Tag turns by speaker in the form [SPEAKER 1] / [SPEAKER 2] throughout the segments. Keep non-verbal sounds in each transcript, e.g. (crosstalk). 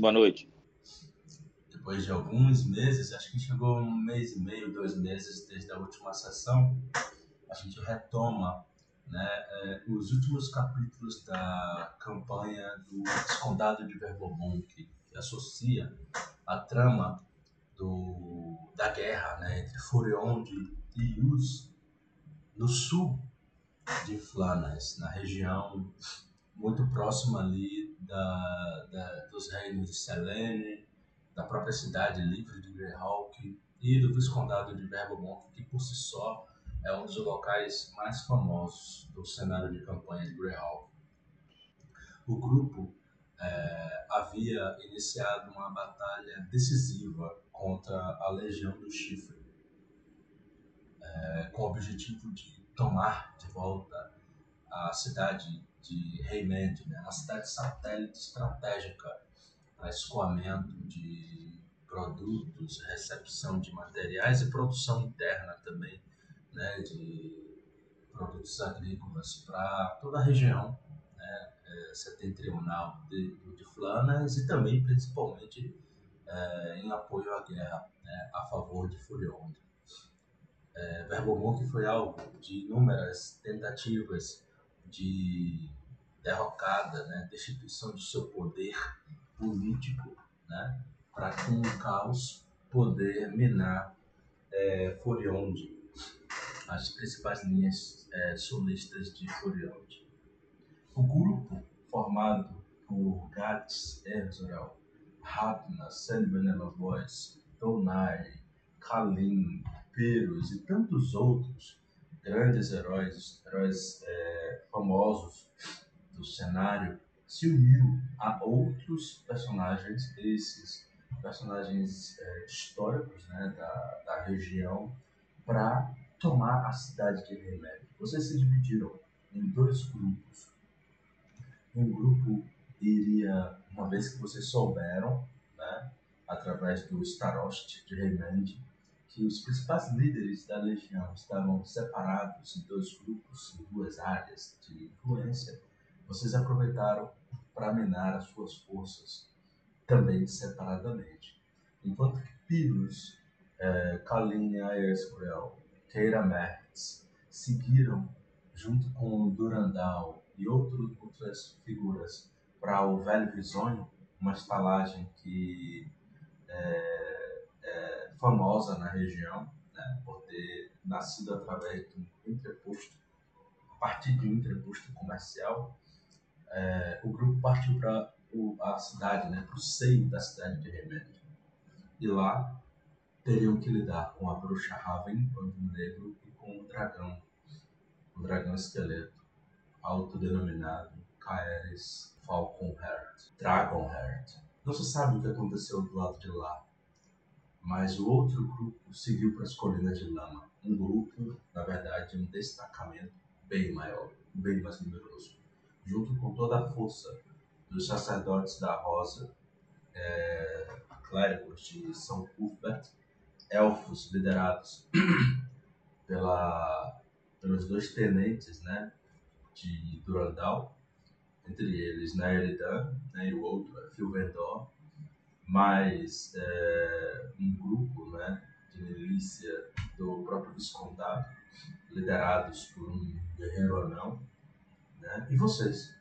[SPEAKER 1] Boa noite.
[SPEAKER 2] Depois de alguns meses, acho que chegou um mês e meio, dois meses desde a última sessão, a gente retoma né, é, os últimos capítulos da campanha do Condado de Vermont, que, que associa a trama do, da guerra né, entre Furionde e Yus no sul de Flandres, na região muito próxima ali da, da, dos reinos de Selene, da própria cidade livre de Greyhawk e do Viscondado de Vermont, que por si só é um dos locais mais famosos do cenário de campanha de Greyhawk. O grupo é, havia iniciado uma batalha decisiva contra a Legião do Chifre, é, com o objetivo de tomar de volta a cidade de Raymond, né, uma cidade satélite estratégica para escoamento de produtos, recepção de materiais e produção interna também né, de produtos agrícolas para toda a região né, é, setentrional de, de Flandres e também principalmente é, em apoio à guerra né, a favor de Furionde. É, Verbomonte foi alvo de inúmeras tentativas de derrocada, né, destituição do seu poder político, né, para com o caos poder minar é, Furionde as principais linhas é, solistas de Furiote. O grupo, formado por Gats Erzural, Ratna, Sandbenela Voice, Donai, Kalim, Perus e tantos outros grandes heróis, heróis é, famosos do cenário, se uniu a outros personagens, esses personagens é, históricos né, da, da região, para tomar a cidade de Remédio. Vocês se dividiram em dois grupos. Um grupo iria, uma vez que vocês souberam, né, através do Starost de Remédio, que os principais líderes da legião estavam separados em dois grupos, em duas áreas de influência, vocês aproveitaram para minar as suas forças também separadamente. Enquanto que Pyrrhus, é, Kalin e Aerscreel Keira Mertz seguiram, junto com Durandal e outro, outras figuras, para o Velho Visonho, uma estalagem que é, é famosa na região, né, por ter nascido através de um entreposto, a partir de um entreposto comercial. É, o grupo partiu para a cidade, né, para o seio da cidade de Remédio. E lá teriam que lidar com a bruxa Raven, Bandido Negro, e com o dragão, o dragão esqueleto, autodenominado Kaeris Falconheart, Dragonheart. Não se sabe o que aconteceu do lado de lá, mas o outro grupo seguiu para as colinas de lama. Um grupo, na verdade, um destacamento bem maior, bem mais numeroso, junto com toda a força dos sacerdotes da Rosa, é, clérigos de São Cuthbert elfos liderados (clears throat) pela, pelos dois tenentes né, de Durandal, entre eles Naeridan né, e o outro é Filvendor, mais é, um grupo né, de milícia do próprio Viscondado, liderados por um guerreiro anão, né, e vocês,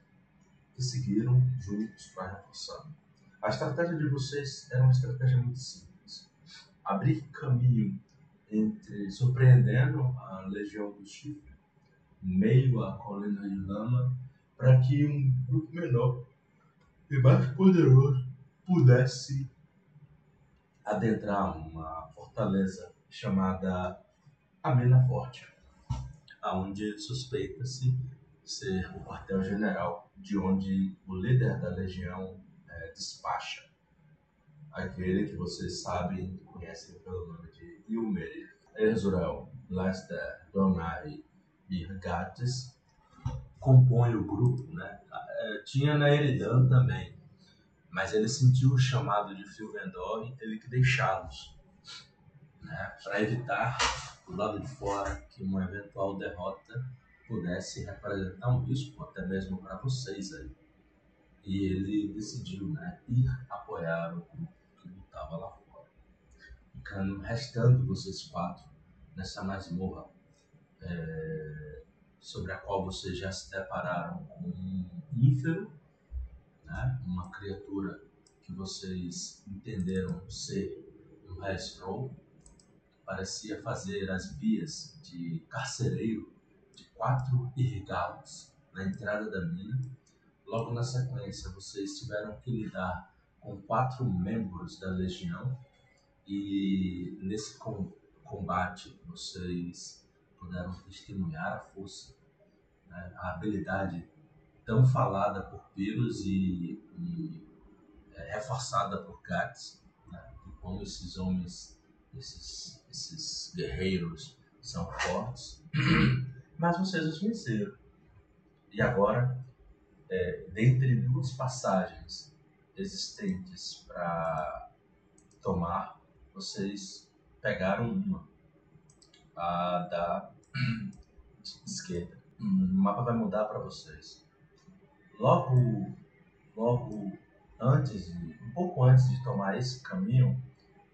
[SPEAKER 2] que seguiram juntos para reforçar. A estratégia de vocês era uma estratégia muito simples abrir caminho entre surpreendendo a legião do Chifre, meio à colina de lama, para que um grupo menor e mais poderoso pudesse adentrar uma fortaleza chamada Amena Forte, aonde suspeita-se ser o quartel-general de onde o líder da legião é, despacha aquele que vocês sabem, conhecem pelo nome de Ilmer, Ezrael, Lester, Donai e Gates, compõem o grupo, né? É, tinha na Eridan também, mas ele sentiu o chamado de Filvendor e teve que deixá-los, né? Para evitar do lado de fora que uma eventual derrota pudesse representar um risco até mesmo para vocês aí. E ele decidiu né, ir apoiar o grupo que lutava lá fora. Ficando, restando vocês quatro nessa masmorra é, sobre a qual vocês já se depararam com um ínfero, né, uma criatura que vocês entenderam ser um Hellstroll, parecia fazer as vias de carcereiro de quatro irrigados na entrada da mina. Logo na sequência, vocês tiveram que lidar com quatro membros da legião e nesse combate vocês puderam testemunhar a força, né, a habilidade tão falada por Pyrrhus e, e é, reforçada por Gats, né, como esses homens, esses, esses guerreiros são fortes, (clears throat) mas vocês os venceram. E agora, é, dentre duas passagens existentes para tomar, vocês pegaram uma, a da (clears throat) esquerda. O mapa vai mudar para vocês. Logo, logo antes, de, um pouco antes de tomar esse caminho,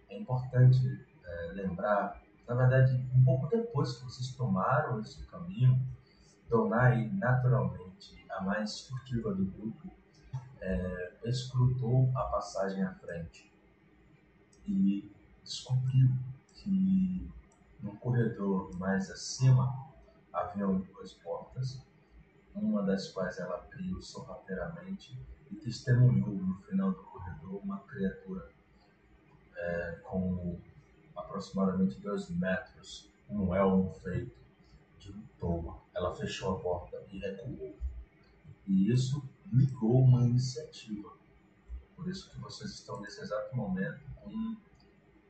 [SPEAKER 2] é importante é, lembrar, na verdade, um pouco depois que vocês tomaram esse caminho, Donai, naturalmente a mais furtiva do grupo, é, escrutou a passagem à frente e descobriu que no corredor mais acima haviam duas portas, uma das quais ela abriu sorrateiramente e testemunhou no final do corredor uma criatura é, com aproximadamente dois metros, um elmo feito de um toma. Ela fechou a porta e recuou. E isso ligou uma iniciativa. Por isso que vocês estão nesse exato momento com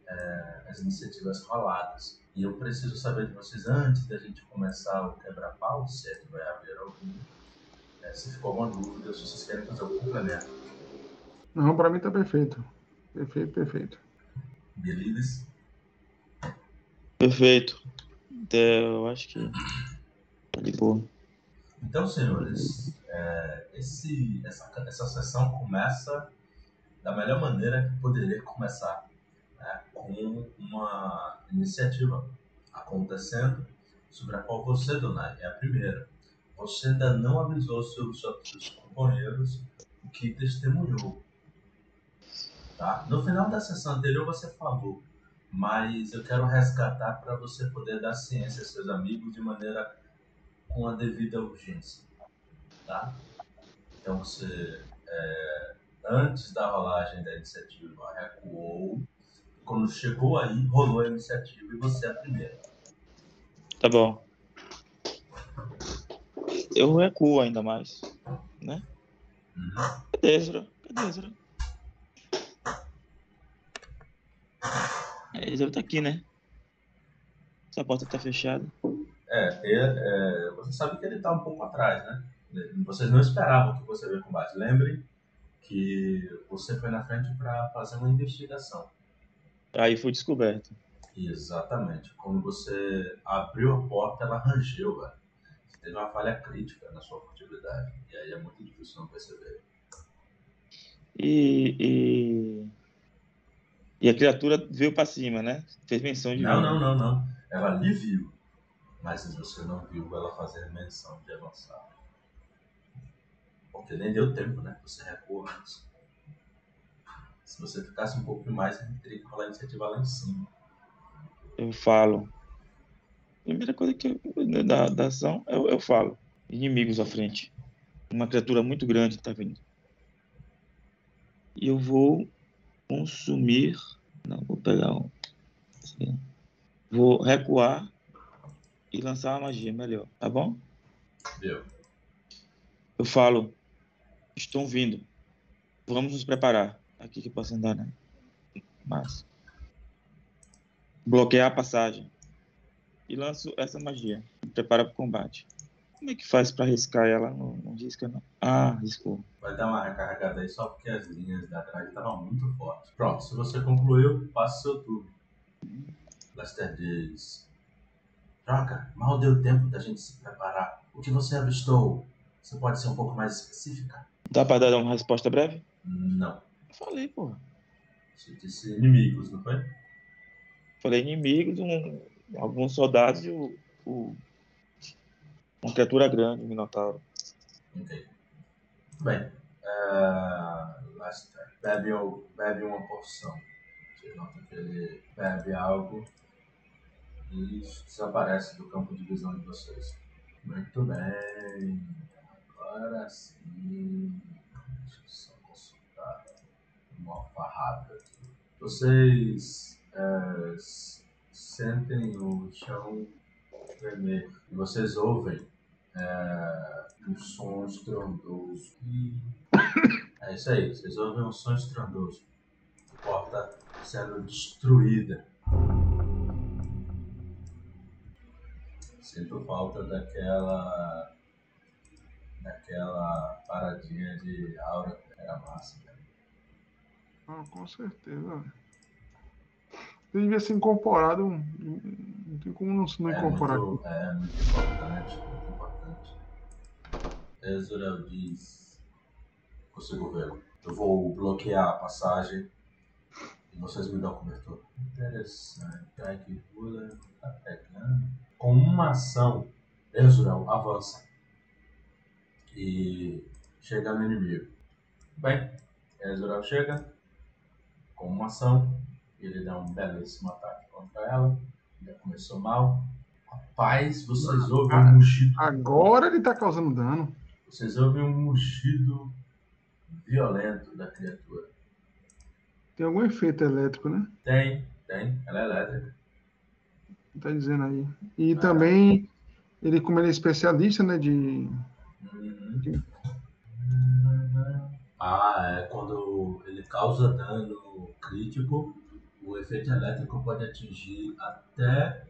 [SPEAKER 2] é, as iniciativas roladas. E eu preciso saber de vocês, antes da gente começar o quebra-pau, se é que vai haver algum, é, se ficou alguma dúvida, se vocês querem fazer algum complemento.
[SPEAKER 1] Não, para mim tá perfeito. Perfeito, perfeito.
[SPEAKER 2] Beleza?
[SPEAKER 3] Perfeito. Eu acho que tá de boa.
[SPEAKER 2] Então, senhores, é, esse, essa, essa sessão começa da melhor maneira que poderia começar com uma iniciativa acontecendo sobre a qual você, Donai, é a primeira. Você ainda não avisou seus, seus companheiros o que testemunhou. Tá? No final da sessão anterior você falou, mas eu quero resgatar para você poder dar ciência a seus amigos de maneira com a devida urgência. Tá? Então você, é, antes da rolagem da iniciativa, recuou quando chegou aí, rolou a iniciativa e você é a primeira.
[SPEAKER 3] Tá bom. Eu recuo ainda mais, né? Uhum. Cadê Ezra? Cadê Ezra? É, Ezra tá aqui, né? Essa porta tá fechada.
[SPEAKER 2] É, é, você sabe que ele tá um pouco atrás, né? Vocês não esperavam que você veio combate. Lembrem que você foi na frente para fazer uma investigação.
[SPEAKER 3] Aí foi descoberto.
[SPEAKER 2] Exatamente. Quando você abriu a porta, ela rangeu, velho. Você teve uma falha crítica na sua furtividade. E aí é muito difícil não perceber.
[SPEAKER 3] E, e, e a criatura veio para cima, né? Fez menção de.
[SPEAKER 2] Não, não, não, não. Ela lhe viu. Mas você não viu ela fazer menção de avançar. Porque nem deu tempo, né? Você recuou antes. Se você ficasse um pouco mais, a gente teria que rolar a iniciativa lá em cima.
[SPEAKER 3] Eu falo. Primeira coisa que eu, da, da ação, eu, eu falo. Inimigos à frente. Uma criatura muito grande está vindo. E eu vou consumir. Não, vou pegar um. Assim, vou recuar e lançar uma magia melhor, tá bom?
[SPEAKER 2] Deu.
[SPEAKER 3] Eu falo. Estão vindo. Vamos nos preparar aqui que posso andar, né? Mas bloquear a passagem e lanço essa magia. Prepara para o combate. Como é que faz para riscar ela? Não, não risca, não. Ah, riscou.
[SPEAKER 2] Vai dar uma recarregada aí só porque as linhas da grade estavam muito fortes. Pronto, se você concluiu, passe seu turno. Lester diz: Troca, mal deu tempo da gente se preparar. O que você avistou? Você pode ser um pouco mais específica?
[SPEAKER 3] Dá pra dar uma resposta breve?
[SPEAKER 2] Não.
[SPEAKER 3] Falei, porra.
[SPEAKER 2] Você disse inimigos, não foi?
[SPEAKER 3] Falei inimigos, um, alguns soldados e o, o- uma criatura grande, um minotauro.
[SPEAKER 2] Ok. Muito bem. É, Lester, bebe, bebe uma porção. Vocês notam que ele bebe algo e desaparece do campo de visão de vocês. Muito bem. Agora sim. Deixa eu só consultar uma aqui. Vocês é, sentem o chão tremer e vocês ouvem é, um som estrondoso. E é isso aí, vocês ouvem um som estrondoso. A porta sendo destruída. Sinto falta daquela. daquela paradinha de aura que era massa. né?
[SPEAKER 1] Ah, com certeza. Ele devia ser incorporado. Não tem como não se não
[SPEAKER 2] É
[SPEAKER 1] incorporar
[SPEAKER 2] muito, é muito importante, muito importante. Ezra diz: Consigo vê-lo. Eu vou bloquear a passagem e vocês me dão cobertura. Interessante. Ai, que pula, tá pegando. Com uma ação, Ezreal avança e chega no inimigo. Bem, Ezreal chega com uma ação, ele dá um belíssimo ataque contra ela. Já começou mal. Rapaz, vocês ouvem um mugido.
[SPEAKER 1] Agora ele tá causando dano.
[SPEAKER 2] Vocês ouvem um mugido violento da criatura.
[SPEAKER 1] Tem algum efeito elétrico, né?
[SPEAKER 2] Tem, tem, ela é elétrica.
[SPEAKER 1] Tá dizendo aí. E também, ele, como ele é especialista, né? De.
[SPEAKER 2] Uhum. Ah, é quando ele causa dano crítico, o efeito elétrico pode atingir até,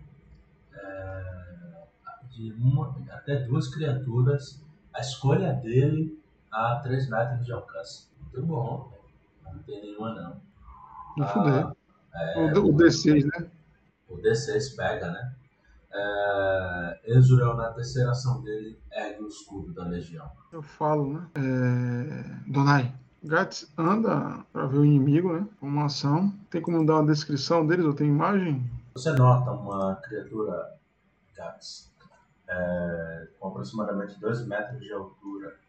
[SPEAKER 2] é, de uma, até duas criaturas, a escolha dele a 3 metros de alcance. Muito bom, não tem nenhuma não.
[SPEAKER 1] De fuder.
[SPEAKER 2] é,
[SPEAKER 1] o, o D6, né?
[SPEAKER 2] o D6 pega, né? É, Ezreal, na terceira ação dele, ergue o escudo da legião.
[SPEAKER 1] Eu falo, né? É... Donai. Gats anda pra ver o inimigo, né? Uma ação. Tem como dar uma descrição deles? Ou tem imagem?
[SPEAKER 2] Você nota uma criatura Gats é, com aproximadamente 2 metros de altura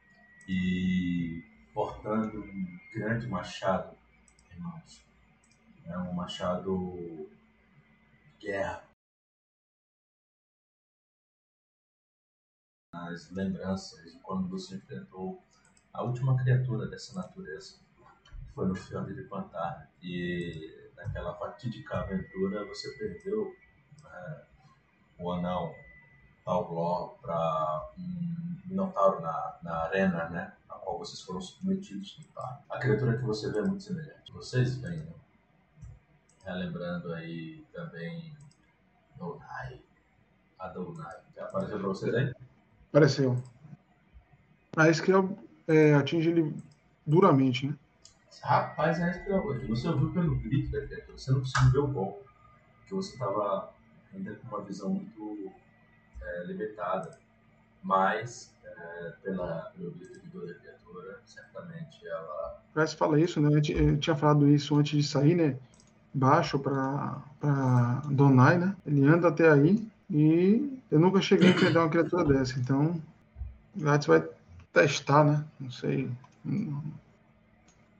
[SPEAKER 2] e portando um grande machado em mãos. É um machado guerra. As lembranças de quando você enfrentou a última criatura dessa natureza foi no Fiordo de Pantar e naquela fatídica aventura você perdeu né, o anão Talglor para um minotauro na, na arena, né? Na qual vocês foram submetidos. Tá? A criatura que você vê é muito semelhante. Vocês veem, né? Relembrando aí também Donai. A Donai. Já apareceu para vocês aí?
[SPEAKER 1] Apareceu. A Escriel é, atinge ele duramente, né?
[SPEAKER 2] Rapaz, é isso que você ouviu pelo grito da criatura, você não conseguiu ver o golpe, porque você estava ainda com uma visão muito é, limitada, mas é, pela, pelo grito de dor da criatura, certamente ela.
[SPEAKER 1] Gats fala isso, né? Eu ti- Eu tinha falado isso antes de sair, né? Baixo pra Donai, né? Ele anda até aí e eu nunca cheguei a enfrentar uma criatura dessa. Então, Gats vai testar, né? Não sei. Hum,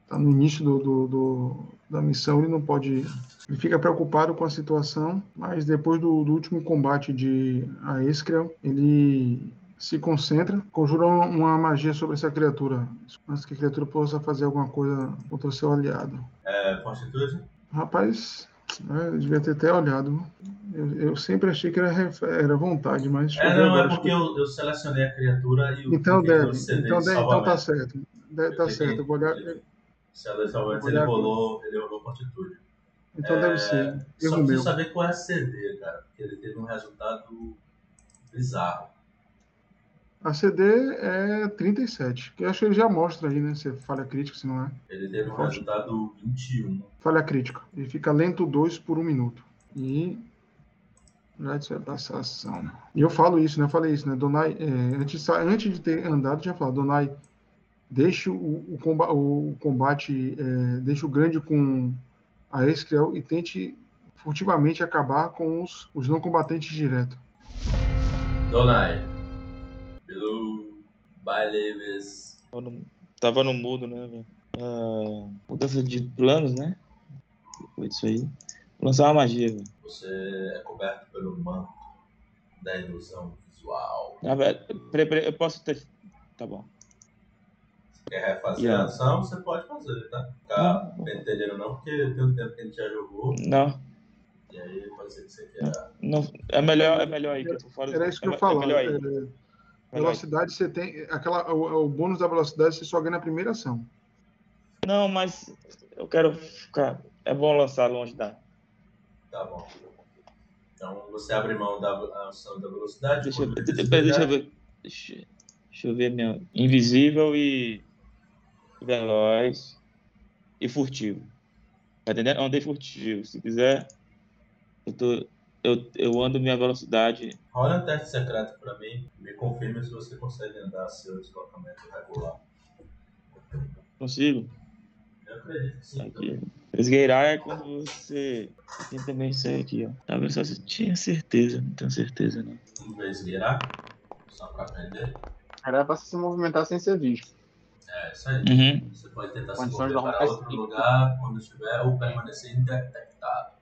[SPEAKER 1] Tá no início do, do- do- da missão, ele não pode. Ele fica preocupado com a situação, mas depois do, do último combate de Aeskrel, ele se concentra, conjura uma magia sobre essa criatura, antes que a criatura possa fazer alguma coisa contra o seu aliado.
[SPEAKER 2] É,
[SPEAKER 1] Rapaz, né, eu devia ter até olhado. Eu, eu sempre achei que era, era vontade, mas.
[SPEAKER 2] É, não, é porque eu, eu selecionei a criatura e o
[SPEAKER 1] Então deve, então,
[SPEAKER 2] de
[SPEAKER 1] deve, então tá certo. Deve, tá certo, vou olhar.
[SPEAKER 2] Se ela salvamento, ele rolou, ele rolou fortitude.
[SPEAKER 1] Então deve ser.
[SPEAKER 2] Só preciso
[SPEAKER 1] meu.
[SPEAKER 2] saber qual é a CD, cara, porque ele teve um resultado bizarro.
[SPEAKER 1] A CD é 37, que eu acho que ele já mostra aí, né? Se é falha crítica, se não é.
[SPEAKER 2] Ele teve um
[SPEAKER 1] Forte.
[SPEAKER 2] resultado 21.
[SPEAKER 1] Falha crítica. Ele fica lento 2 por um minuto. E. A ação. E eu falo isso, né? Eu falei isso, né? Donai, é, antes, de antes de ter andado, já falo, Donai deixe o, o, comba- o combate, é, deixe o grande com a Escriel e tente furtivamente acabar com os, os não combatentes direto.
[SPEAKER 2] Donai. Pelo Baileves.
[SPEAKER 3] Tava no, tava no mudo, né, velho? Ah, mudança de planos, né? Depois disso aí. Lançar uma magia, velho.
[SPEAKER 2] Você é coberto pelo manto da ilusão visual.
[SPEAKER 3] Peraí, peraí, eu posso ter. Tá bom.
[SPEAKER 2] Quer refazer
[SPEAKER 3] Yeah.
[SPEAKER 2] a ação, você pode fazer, tá? Ficar
[SPEAKER 3] Não.
[SPEAKER 2] pentelhando não, porque tem um tempo que a gente já jogou.
[SPEAKER 3] Não,
[SPEAKER 2] E aí pode ser que você queira.
[SPEAKER 3] não. É melhor, é melhor aí que eu tô fora.
[SPEAKER 1] Era isso que
[SPEAKER 3] é,
[SPEAKER 1] eu ia falar.
[SPEAKER 3] É melhor aí.
[SPEAKER 1] é, velocidade você tem. Aquela, o, o bônus da velocidade você só ganha na primeira ação.
[SPEAKER 3] Não, mas eu quero ficar. É bom lançar longe da.
[SPEAKER 2] Tá bom. Então você abre mão da ação da velocidade.
[SPEAKER 3] Deixa eu ver. Deixa, eu ver. Deixa, deixa eu ver minha. Invisível e. Veloz. E furtivo. Tá entendendo? Andei furtivo. Se quiser. Eu, tô, eu, eu ando minha velocidade.
[SPEAKER 2] Rola um teste secreto pra mim. Me confirme se você consegue andar seu deslocamento regular.
[SPEAKER 3] Consigo?
[SPEAKER 2] Eu acredito que sim.
[SPEAKER 3] Aqui. Esgueirar é quando você. Tem também isso aí aqui, ó. Tá vendo só se tinha certeza. Não tenho certeza, não.
[SPEAKER 2] Vamos ver esgueirar. Só pra aprender.
[SPEAKER 4] Era pra se movimentar sem ser visto.
[SPEAKER 2] É isso aí.
[SPEAKER 3] Uhum.
[SPEAKER 2] Você pode tentar se mover para outro lugar quando estiver ou permanecer indetectado.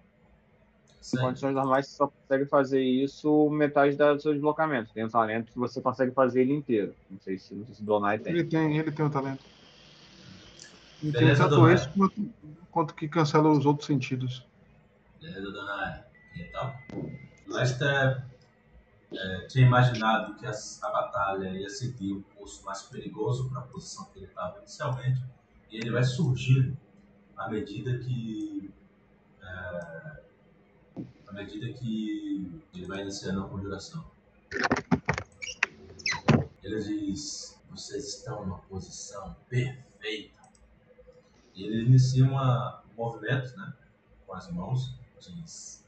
[SPEAKER 4] Em condições normais, você só consegue fazer isso metade do seu deslocamento. Tem um talento que você consegue fazer ele inteiro. Não sei se, não sei se o Donai tem.
[SPEAKER 1] Ele tem, ele tem o talento. Ele tem
[SPEAKER 2] Beleza,
[SPEAKER 1] tanto
[SPEAKER 2] Donai.
[SPEAKER 1] esse quanto, quanto que cancela os outros sentidos.
[SPEAKER 2] Beleza, dona Então, Lester é, tinha imaginado que as- a batalha ia seguir um curso mais perigoso para a posição que ele estava inicialmente, e ele vai surgindo à medida que é, à medida que ele vai iniciando a conjuração. Ele diz: vocês estão numa posição perfeita. E ele inicia uma, um movimento, né, com as mãos, diz: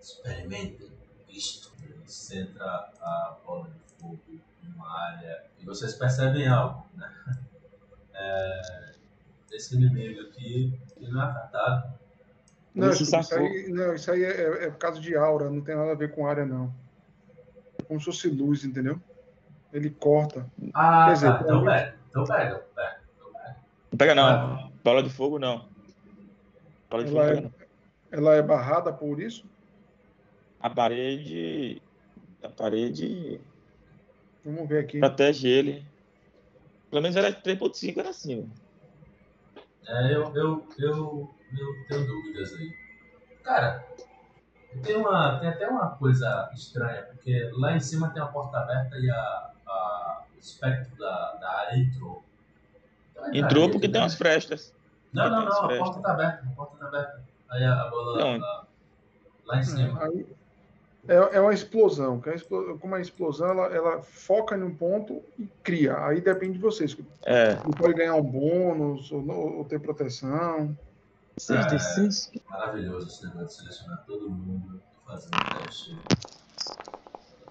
[SPEAKER 2] experimentem isto. Ele centra a bola de fogo em uma área e vocês percebem algo, né? (laughs) É, esse inimigo aqui ele não é afetado.
[SPEAKER 1] Não, isso
[SPEAKER 3] safou.
[SPEAKER 1] aí, não, isso aí é, é por causa de aura, não tem nada a ver com área, não. É como se fosse luz, entendeu? Ele corta.
[SPEAKER 2] Ah,
[SPEAKER 1] Quer dizer,
[SPEAKER 2] tá. Então pega. Então pega. Então pega.
[SPEAKER 3] Não pega não. Bola de fogo não. Bola de fogo
[SPEAKER 1] Ela
[SPEAKER 3] não
[SPEAKER 1] é, ela é barrada por isso?
[SPEAKER 3] A parede. A parede
[SPEAKER 1] Vamos ver aqui.
[SPEAKER 3] protege ele. Pelo menos era 3.5, era assim. ó.
[SPEAKER 2] É, eu, eu, eu, eu tenho dúvidas aí. Cara, tem, uma, tem até uma coisa estranha, porque lá em cima tem a porta aberta e a, a, o espectro da, da área entrou. Então,
[SPEAKER 3] Entrou
[SPEAKER 2] entraria,
[SPEAKER 3] porque tem
[SPEAKER 2] né?
[SPEAKER 3] umas frestas.
[SPEAKER 2] Não, não, não, a porta tá aberta, a porta tá aberta. Aí a, a bola
[SPEAKER 3] Não.
[SPEAKER 2] lá, lá em cima.
[SPEAKER 1] Aí, é, é uma explosão. que explo- Como a explosão, ela, ela foca em um ponto e cria. Aí depende de vocês.
[SPEAKER 3] É.
[SPEAKER 1] Ele pode ganhar um bônus ou, não- ou ter proteção.
[SPEAKER 3] Acertei seis.
[SPEAKER 2] Maravilhoso esse negócio de selecionar todo mundo e fazer um teste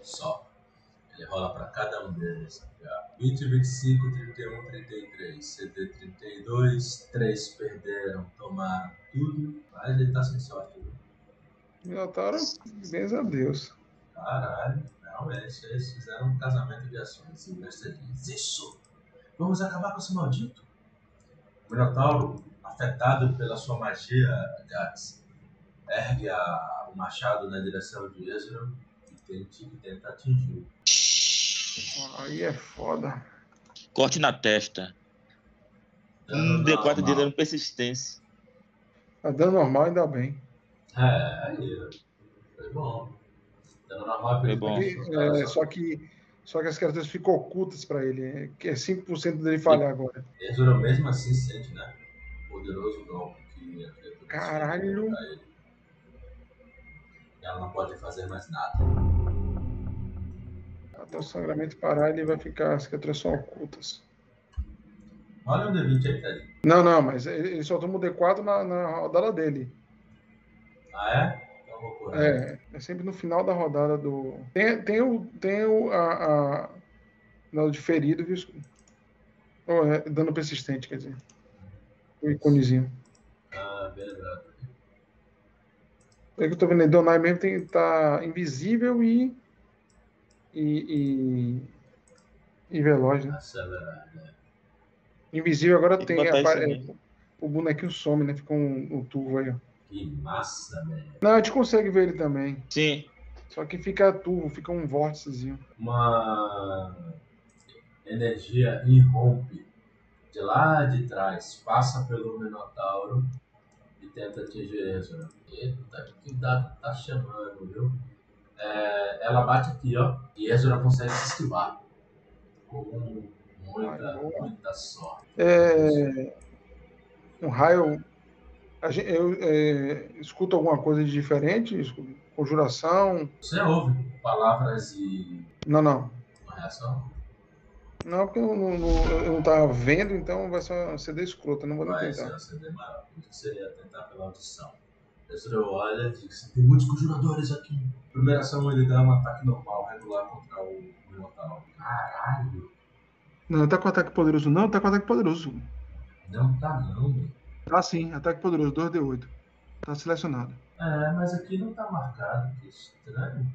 [SPEAKER 2] só. Ele rola para cada um deles. aqui, ó. 20, 25, 31, 33. CD 32. 3 perderam, tomaram tudo. Mas ele tá sem sorte.
[SPEAKER 1] Minotauro, bens a Deus.
[SPEAKER 2] Caralho, realmente, eles fizeram um casamento de ações. E mestre diz: Isso! Vamos acabar com esse maldito? O Minotauro, afetado pela sua magia, Gax, ergue a- o machado na direção de Ezra e tenta, e tenta atingi-lo.
[SPEAKER 1] Aí é foda.
[SPEAKER 3] Corte na testa. Um D4 de dano persistência.
[SPEAKER 1] Tá dando normal, ainda bem.
[SPEAKER 2] É, aí. Foi bom. Dano normal
[SPEAKER 3] Foi bom.
[SPEAKER 1] E,
[SPEAKER 2] Os caras
[SPEAKER 1] é,
[SPEAKER 2] só-
[SPEAKER 1] que só que as características ficam ocultas pra ele. é- Que é 5% dele falhar agora.
[SPEAKER 2] Ezra mesmo assim sente, né? O poderoso golpe que a criatura
[SPEAKER 1] Caralho.
[SPEAKER 2] ele. Ela não pode fazer mais nada.
[SPEAKER 1] Até o sangramento parar, ele vai ficar. As criaturas são ocultas.
[SPEAKER 2] Olha um D20 aí, Ted.
[SPEAKER 1] Não, não, mas ele só toma o D4 na, na rodada dele.
[SPEAKER 2] Ah, é? Então vou.
[SPEAKER 1] É, é sempre no final da rodada do. Tem, tem o. Tem o. A, a... Não, de ferido, viu? Ou é dano persistente, quer dizer. O iconezinho.
[SPEAKER 2] Ah, lembrado.
[SPEAKER 1] É que eu tô vendo aí, Donai mesmo tem, tá invisível e. e. e, e veloz, né?
[SPEAKER 2] Né?
[SPEAKER 1] Invisível agora
[SPEAKER 3] Tem
[SPEAKER 1] tem. apare- o bonequinho some, né? Fica um, um turvo aí, ó.
[SPEAKER 2] Que massa, velho.
[SPEAKER 1] Não, a gente consegue ver ele também.
[SPEAKER 3] Sim.
[SPEAKER 1] Só que fica turvo, fica um vórticezinho.
[SPEAKER 2] Uma energia irrompe de lá de trás, passa pelo Minotauro e tenta atingir Ezra. Eita, que dado tá chamando, viu? É, ela bate aqui, ó, e Ezra consegue se esquivar. Com muita, muita sorte.
[SPEAKER 1] É, um raio. a gen- eu é, escuto alguma coisa de diferente? Conjuração?
[SPEAKER 2] Você ouve palavras e
[SPEAKER 1] Não, não.
[SPEAKER 2] uma reação?
[SPEAKER 1] Não, porque eu não, não- eu não tava vendo, então vai ser uma CD escrota, não vou nem
[SPEAKER 2] Vai ser
[SPEAKER 1] tentar.
[SPEAKER 2] um CD maior. Seria tentar pela audição. Ezra olha e diz: tem muitos conjuradores aqui. Primeira ação, ele dá um ataque normal, regular contra o Minotauro. Caralho,
[SPEAKER 1] Não, tá com ataque poderoso. Não, tá com ataque poderoso.
[SPEAKER 2] não tá não, velho.
[SPEAKER 1] Ah, sim, ataque poderoso, 2D8. Tá selecionado.
[SPEAKER 2] É, mas aqui não tá marcado, que estranho.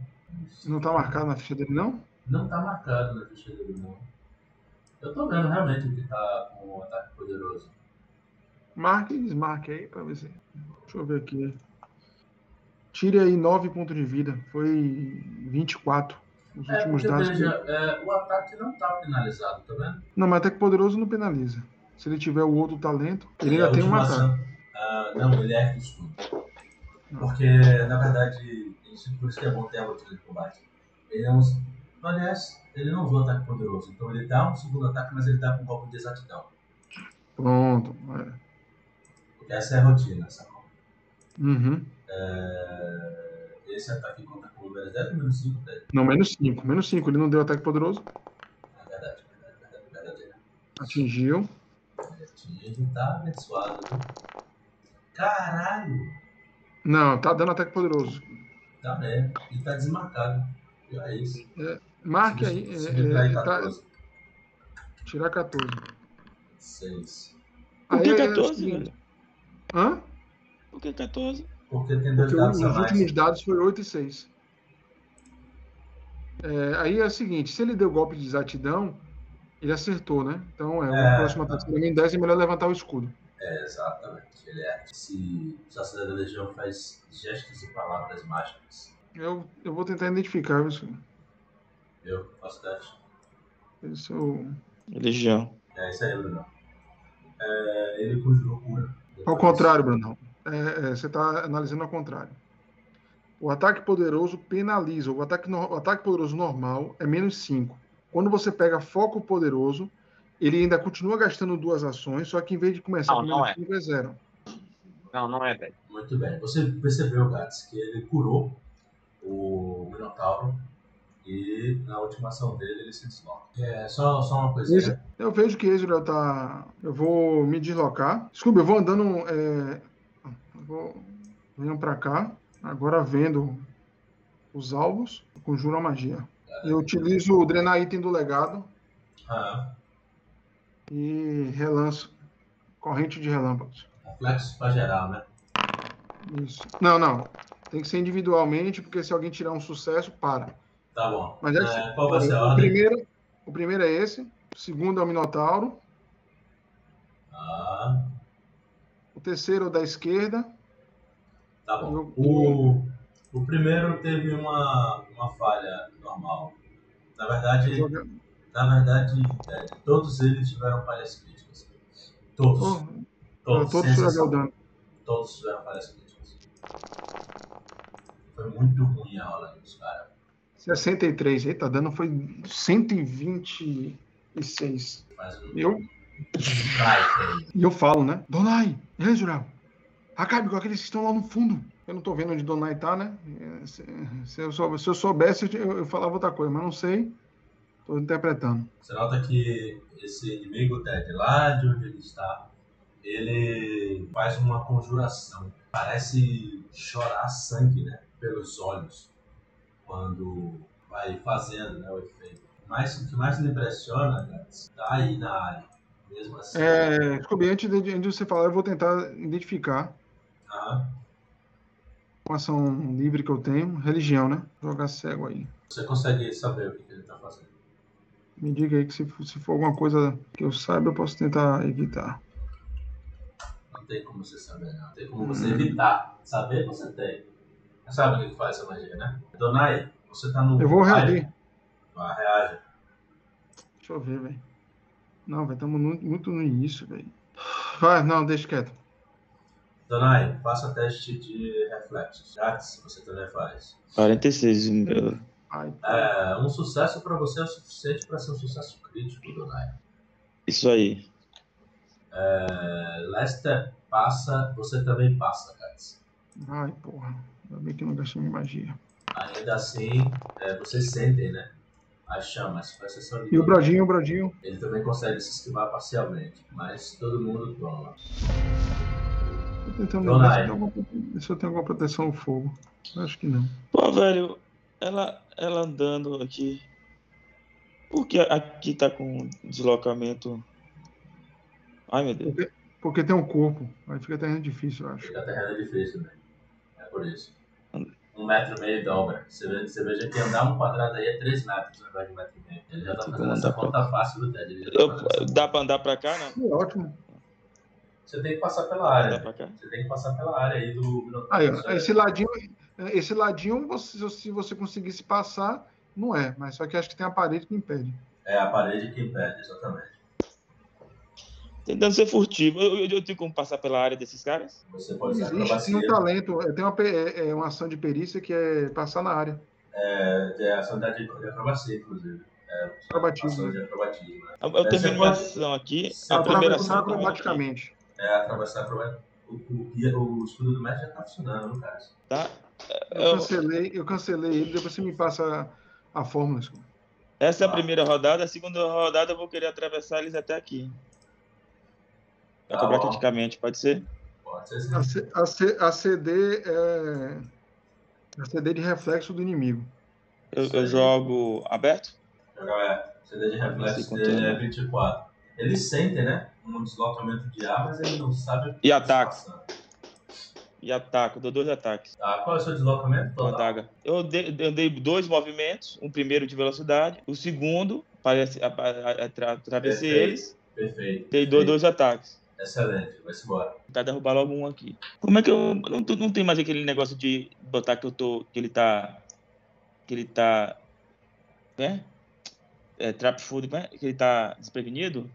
[SPEAKER 1] Não tá marcado na ficha dele, não?
[SPEAKER 2] Não tá marcado na ficha dele, não. Eu tô vendo realmente que tá com um ataque poderoso.
[SPEAKER 1] Marque e desmarque aí pra ver se. Deixa eu ver aqui. Tire aí 9 pontos de vida. Foi 24. Os
[SPEAKER 2] É,
[SPEAKER 1] últimos dados. que-
[SPEAKER 2] veja, é, o ataque não tá penalizado, tá vendo?
[SPEAKER 1] Não, mas ataque poderoso não penaliza. Se ele tiver o outro talento, ele ainda tem um ataque.
[SPEAKER 2] Ah, não, ele o escudo. Porque, na verdade, isso, por isso que é bom ter a rotina de combate. Ele não. Aliás, ele não usou ataque poderoso. Então ele dá um segundo ataque, mas ele dá com um golpe de exatidão.
[SPEAKER 1] Pronto. é.
[SPEAKER 2] Porque essa é a rotina, sacou?
[SPEAKER 1] Uhum.
[SPEAKER 2] É, Esse ataque conta com o menos 10 ou menos 5 dele.
[SPEAKER 1] Não, menos 5. Menos 5. Ele não deu ataque poderoso.
[SPEAKER 2] É verdade, verdade, verdade, verdadeira.
[SPEAKER 1] Atingiu.
[SPEAKER 2] Ele atinge, tá abençoado? Caralho!
[SPEAKER 1] Não, tá dando ataque poderoso.
[SPEAKER 2] Tá mesmo. E tá desmarcado. É isso.
[SPEAKER 1] Marque aí.
[SPEAKER 2] Se
[SPEAKER 1] é,
[SPEAKER 2] livrar
[SPEAKER 1] é,
[SPEAKER 2] em
[SPEAKER 1] tá-
[SPEAKER 2] 14.
[SPEAKER 1] tirar 14.
[SPEAKER 2] 6.
[SPEAKER 3] Por que
[SPEAKER 1] Aí é o
[SPEAKER 3] 14,
[SPEAKER 1] seguinte-
[SPEAKER 3] velho?
[SPEAKER 1] Hã?
[SPEAKER 3] Por que 14?
[SPEAKER 2] Porque tem dois
[SPEAKER 1] Porque
[SPEAKER 2] dados
[SPEAKER 1] os últimos dados foi 8 e 6. É, aí é o seguinte, se ele deu golpe de exatidão, ele acertou, né? Então, é,
[SPEAKER 2] É.
[SPEAKER 1] o próximo ataque se em 10 é melhor levantar o escudo.
[SPEAKER 2] É, exatamente. Ele é. Se o sacerdote da legião faz gestos e palavras mágicas.
[SPEAKER 1] Eu, eu vou tentar identificar isso.
[SPEAKER 2] Eu faço teste.
[SPEAKER 1] Isso eu...
[SPEAKER 3] Legião.
[SPEAKER 2] É isso aí, Bruno. É, ele conjurou cura.
[SPEAKER 1] Ao contrário, Bruno. É, é, você está analisando ao contrário. O ataque poderoso penaliza. O ataque, no- o ataque poderoso normal é menos 5. Quando você pega foco poderoso, ele ainda continua gastando duas ações, só que em vez de começar
[SPEAKER 4] Não,
[SPEAKER 1] com menos
[SPEAKER 4] é.
[SPEAKER 1] 5 é zero.
[SPEAKER 4] Não, não é, velho.
[SPEAKER 2] Muito bem. Você percebeu, Gats, que ele curou o Minotauro e na última ação dele ele se desloca. É, só, só uma coisinha.
[SPEAKER 1] Isso. Eu vejo que Ezreal tá. Eu vou me deslocar. Desculpa, eu vou andando. É... Vou. Venham pra cá. Agora vendo os alvos. Conjuro a magia. Eu utilizo o drenar item do legado
[SPEAKER 2] Ah,
[SPEAKER 1] e relanço. Corrente de relâmpagos.
[SPEAKER 2] reflexo pra geral, né?
[SPEAKER 1] Isso. Não, não. Tem que ser individualmente, porque se alguém tirar um sucesso, para.
[SPEAKER 2] Tá bom.
[SPEAKER 1] Mas é
[SPEAKER 2] É, qual vai ser a
[SPEAKER 1] o,
[SPEAKER 2] ordem?
[SPEAKER 1] primeiro, o primeiro é esse. O segundo é o Minotauro.
[SPEAKER 2] Ah,
[SPEAKER 1] O terceiro é o da esquerda.
[SPEAKER 2] Tá bom. O, o primeiro teve uma, uma falha normal. Na verdade, na verdade, é, todos eles tiveram falhas críticas. Todos. Todos.
[SPEAKER 1] todos tiveram dano.
[SPEAKER 2] Todos tiveram falhas críticas. Foi muito ruim a rola dos caras.
[SPEAKER 1] 63. Eita, dano foi 126.
[SPEAKER 2] Faz um
[SPEAKER 1] Eu, e eu falo, né? Donai, Ezreal, acabe com aqueles que estão lá no fundo. Eu não tô vendo onde Donai tá, né? Se, se eu, sou- se eu soubesse, eu, eu falava outra coisa, mas não sei. Tô interpretando.
[SPEAKER 2] Você nota que esse inimigo Ted, lá de onde ele está, ele faz uma conjuração. Parece chorar sangue, né? Pelos olhos. Quando vai fazendo né, o efeito. Mas o que mais me impressiona, Gats, tá aí na área. Mesmo assim.
[SPEAKER 1] É, Scooby, antes de, antes de você falar, eu vou tentar identificar A ação livre que eu tenho, religião, né? Jogar cego aí.
[SPEAKER 2] Você consegue saber o que ele tá fazendo.
[SPEAKER 1] Me diga aí que se, for- se for alguma coisa que eu saiba, eu posso tentar evitar.
[SPEAKER 2] Não tem como você saber, não. Tem como você evitar. Saber você tem. Você sabe o que faz essa magia, né? Donai, você tá no.
[SPEAKER 1] Eu vou reagir.
[SPEAKER 2] Vai, reage.
[SPEAKER 1] Deixa eu ver, velho. Não, velho, estamos muito no início, velho. Vai, não, deixa quieto.
[SPEAKER 2] Donai, faça teste de reflexos. Grátis, você também faz.
[SPEAKER 3] 46 o meu.
[SPEAKER 2] É, um sucesso pra você é o suficiente pra ser um sucesso crítico, Donai.
[SPEAKER 3] Isso aí.
[SPEAKER 2] É, Lester passa, você também passa, Gats.
[SPEAKER 1] Ai, porra. Ainda bem que não gastei minha magia.
[SPEAKER 2] Ainda assim, é, vocês sentem, né? As chamas, com exceção de
[SPEAKER 1] E o
[SPEAKER 2] Donai.
[SPEAKER 1] Bradinho, o Bradinho.
[SPEAKER 2] Ele também consegue se esquivar parcialmente, mas todo mundo toma.
[SPEAKER 1] Tô tentando
[SPEAKER 2] Donai.
[SPEAKER 1] lembrar se, tem alguma se eu tenho alguma proteção ao fogo. Acho que não.
[SPEAKER 3] Pô, velho, ela, ela andando aqui. Por que aqui tá com deslocamento? Ai, meu Deus.
[SPEAKER 1] Porque tem um corpo. Aí fica até difícil, eu acho.
[SPEAKER 2] Fica terreno difícil, né? É por isso. Um metro e meio dobra. Você, vê, você veja que andar um quadrado aí é 3 metros ao invés de um metro e meio. Ele já tá
[SPEAKER 3] Tem
[SPEAKER 2] fazendo essa conta fácil do Ted. Tá
[SPEAKER 3] Eu, dá pra andar pra cá, não?
[SPEAKER 1] Que ótimo.
[SPEAKER 2] Você tem que passar pela área. Você tem que passar pela área aí do Minotauro.
[SPEAKER 1] Aí, ó,
[SPEAKER 2] é-
[SPEAKER 1] esse ladinho, esse ladinho, você- se você conseguisse passar, não é. Mas só que acho que tem a parede que impede.
[SPEAKER 2] É a parede que impede, exatamente.
[SPEAKER 3] Tentando ser furtivo. Eu, eu, eu tenho como passar pela área desses caras?
[SPEAKER 2] Você pode usar
[SPEAKER 1] Existe
[SPEAKER 2] acrobacia.
[SPEAKER 1] tem um talento, é, tem uma, é, é uma ação de perícia que é passar na área.
[SPEAKER 2] É, tem a ação de de acrobacia, inclusive. É,
[SPEAKER 1] Acrobatismo.
[SPEAKER 2] ação de acrobatismo. né?
[SPEAKER 3] Eu, eu termino minha
[SPEAKER 2] pode-
[SPEAKER 3] ação aqui.
[SPEAKER 1] Você
[SPEAKER 3] A primeira
[SPEAKER 1] atravessar
[SPEAKER 3] ação.
[SPEAKER 1] acrobaticamente.
[SPEAKER 2] É atravessar. O, o, o escudo do mestre já tá funcionando, no caso.
[SPEAKER 3] Tá?
[SPEAKER 1] Eu
[SPEAKER 3] Eu-
[SPEAKER 1] cancelei, eu cancelei ele, depois você me passa a, a fórmula.
[SPEAKER 3] Essa é a
[SPEAKER 2] Tá.
[SPEAKER 3] primeira rodada. A segunda rodada eu vou querer atravessar eles até aqui.
[SPEAKER 2] Tá
[SPEAKER 3] Acrobaticamente, pode ser?
[SPEAKER 2] Pode ser sim.
[SPEAKER 1] A, C- a, C- a CD é a CD de reflexo do inimigo.
[SPEAKER 3] Eu, eu jogo aberto?
[SPEAKER 2] Jogar é. CD de reflexo dele
[SPEAKER 3] é.
[SPEAKER 2] é 24. Ele sente, né? Um deslocamento de ar, mas ele não sabe o que
[SPEAKER 3] E
[SPEAKER 2] tá
[SPEAKER 3] ataque?
[SPEAKER 2] passando.
[SPEAKER 3] E ataco, dou dois ataques.
[SPEAKER 2] Tá, qual é o seu deslocamento total?
[SPEAKER 3] adaga. Eu dei, eu dei dois movimentos. Um primeiro de velocidade. O segundo, parece, a- a- atra- atravessei
[SPEAKER 2] Perfeito.
[SPEAKER 3] eles.
[SPEAKER 2] Perfeito.
[SPEAKER 3] Dei dois, dois ataques.
[SPEAKER 2] Excelente, vai-se embora.
[SPEAKER 3] Tentar derrubar logo um aqui. Como é que eu. Não, não tem mais aquele negócio de botar que eu tô. Que ele tá. Que ele tá. Né? É, trap food, né? Que ele tá desprevenido.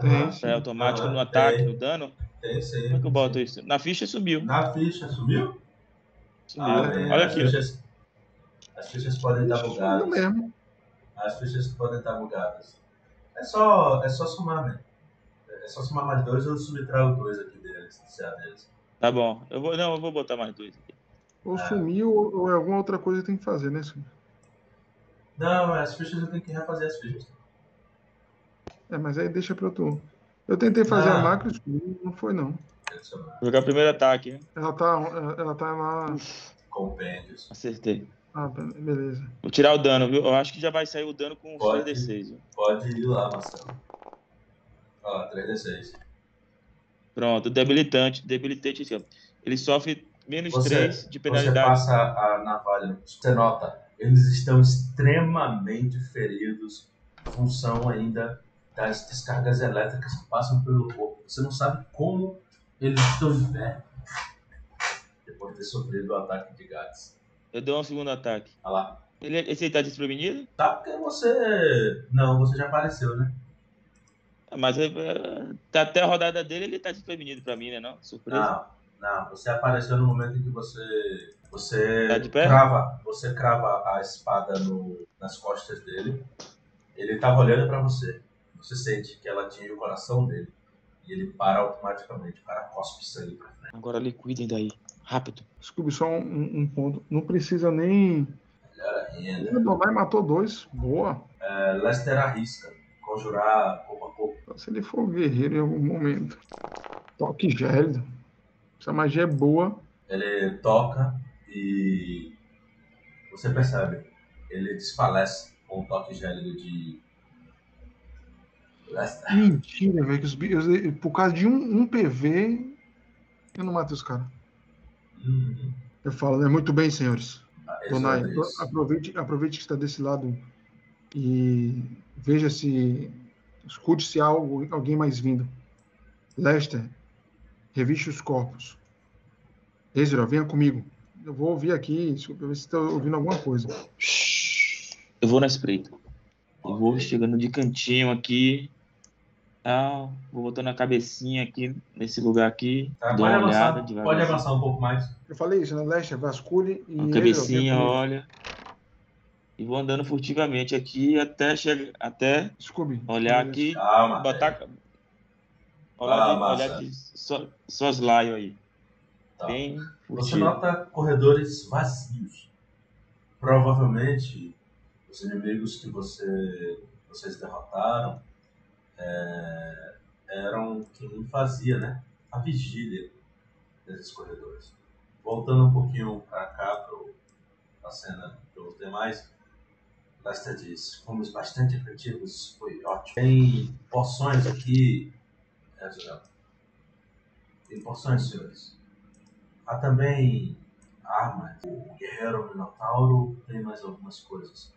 [SPEAKER 1] Tem.
[SPEAKER 2] Aham.
[SPEAKER 3] É automático
[SPEAKER 2] Aham,
[SPEAKER 3] no ataque,
[SPEAKER 2] tem.
[SPEAKER 3] no dano.
[SPEAKER 2] Tem sim.
[SPEAKER 3] Como é que eu boto isso? Na ficha sumiu.
[SPEAKER 2] Na ficha, sumiu?
[SPEAKER 3] Sumiu.
[SPEAKER 2] Ah, tem.
[SPEAKER 3] Olha
[SPEAKER 2] as
[SPEAKER 3] aqui. ó.
[SPEAKER 2] Fichas, as fichas podem estar bugadas.
[SPEAKER 1] sumiu mesmo.
[SPEAKER 2] As fichas podem estar bugadas. É só, é só somar, né? É só somar mais dois ou subtrair o dois aqui deles, se é deles.
[SPEAKER 3] Tá bom. Eu vou, não, eu vou botar mais dois aqui.
[SPEAKER 1] Ou
[SPEAKER 2] É.
[SPEAKER 1] sumiu, ou, ou é alguma outra coisa que tem que fazer, né?
[SPEAKER 2] Não, as fichas eu tenho que refazer as fichas.
[SPEAKER 1] É, mas aí deixa pra tô- Eu tentei fazer
[SPEAKER 2] Ah.
[SPEAKER 1] a macro, Scooby, não foi não.
[SPEAKER 3] Jogar o primeiro ataque, né?
[SPEAKER 1] Ela tá, ela tá lá.
[SPEAKER 2] compêndios.
[SPEAKER 3] Acertei.
[SPEAKER 1] Ah, be- beleza.
[SPEAKER 3] Vou tirar o dano, viu? Eu acho que já vai sair o dano com os
[SPEAKER 2] Pode.
[SPEAKER 3] 3d6. viu?
[SPEAKER 2] Pode ir lá, Marcelo. Ó, 3d6.
[SPEAKER 3] Pronto, debilitante. Debilitante. aqui, ó. Ele sofre menos
[SPEAKER 2] Você-
[SPEAKER 3] 3 de
[SPEAKER 2] Você
[SPEAKER 3] penalidade.
[SPEAKER 2] passa a navalha, você nota, eles estão extremamente feridos, função ainda das descargas elétricas que passam pelo corpo. Você não sabe como eles estão em pé depois de ter sofrido o ataque de gatos.
[SPEAKER 3] Eu dou um segundo ataque.
[SPEAKER 2] Olha lá.
[SPEAKER 3] Ele, esse aí tá desprevenido?
[SPEAKER 2] Tá porque você. Não, você já apareceu, né?
[SPEAKER 3] Ah, Mas é, tá até a rodada dele ele tá desprevenido pra mim, né? Não? Surpresa.
[SPEAKER 2] Não, não. Você apareceu no momento em que você. Você
[SPEAKER 3] Tá de pé?
[SPEAKER 2] crava, você crava a espada no- nas costas dele. Ele tava olhando pra você. Você sente que ela atinge o coração dele. E ele para automaticamente. O cara cospe sangue pra frente.
[SPEAKER 3] Agora liquidem daí. Rápido.
[SPEAKER 1] Scooby, só um, um- ponto. Não precisa nem.
[SPEAKER 2] Melhor ainda.
[SPEAKER 1] O Donai matou dois. Boa.
[SPEAKER 2] É, Lester arrisca. Conjurar corpo a corpo.
[SPEAKER 1] Só Se ele for guerreiro em algum momento. Toque gélido. Essa magia é boa.
[SPEAKER 2] Ele toca e você percebe. Ele desfalece com um toque gélido de.
[SPEAKER 1] Mentira, velho. que os eu- Por causa de um, um PV, eu não matei os caras.
[SPEAKER 2] Hum,
[SPEAKER 1] Eu falo, né? Muito bem, senhores.
[SPEAKER 2] esse
[SPEAKER 1] Donai,
[SPEAKER 2] é
[SPEAKER 1] aproveite, aproveite que está desse lado e veja se. Escute se há algo, alguém mais vindo. Lester, reviste os corpos. Ezra, venha comigo. Eu vou ouvir aqui, desculpa, ver se está ouvindo alguma coisa.
[SPEAKER 3] Eu vou na espreita. Eu vou chegando de cantinho aqui. Tal. Vou botando a cabecinha aqui nesse lugar aqui.
[SPEAKER 2] Tá,
[SPEAKER 3] dou
[SPEAKER 2] pode
[SPEAKER 3] uma olhada
[SPEAKER 2] avançar,
[SPEAKER 3] devagar.
[SPEAKER 2] pode avançar um pouco mais.
[SPEAKER 1] Eu falei isso, né? Lester, vasculhe e.
[SPEAKER 3] A cabecinha,
[SPEAKER 1] comigo.
[SPEAKER 3] olha. E vou andando furtivamente aqui até chegar. Até
[SPEAKER 1] Scooby.
[SPEAKER 3] olhar
[SPEAKER 1] olha
[SPEAKER 3] aqui.
[SPEAKER 2] Calma.
[SPEAKER 3] Botar. Olhar,
[SPEAKER 2] Ah,
[SPEAKER 3] olhar de só, soslaio aí.
[SPEAKER 2] Tá.
[SPEAKER 3] Bem
[SPEAKER 2] Você
[SPEAKER 3] furtivo.
[SPEAKER 2] nota corredores vazios. Provavelmente os inimigos que você, vocês derrotaram é, eram quem fazia né, a vigília desses corredores. Voltando um pouquinho para cá, para a cena dos demais, Lester diz: fomos bastante efetivos, foi ótimo. Tem poções aqui, Ezra. Tem poções, senhores. Há também armas. O guerreiro Minotauro tem mais algumas coisas.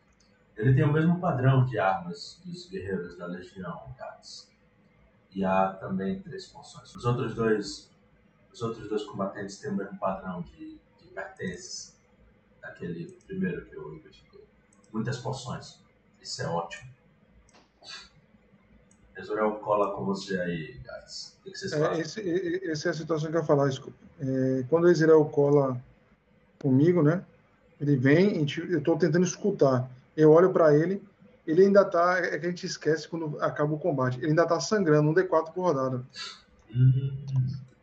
[SPEAKER 2] Ele tem o mesmo padrão de armas dos guerreiros da Legião, Gats. E há também três poções. Os outros dois, os outros dois combatentes têm o mesmo padrão de, de pertences daquele primeiro que eu investiguei. Muitas poções. Isso é ótimo. Exorel cola com você aí, Gats. O que vocês
[SPEAKER 1] É, esse, e- e- essa é a situação que eu ia falar, desculpa. É, quando o Israel cola comigo, né? Ele vem, gente- eu estou tentando escutar. Eu olho para ele, ele ainda tá. É que a gente esquece quando acaba o combate. Ele ainda tá sangrando, um D4 por rodada.
[SPEAKER 2] Hum,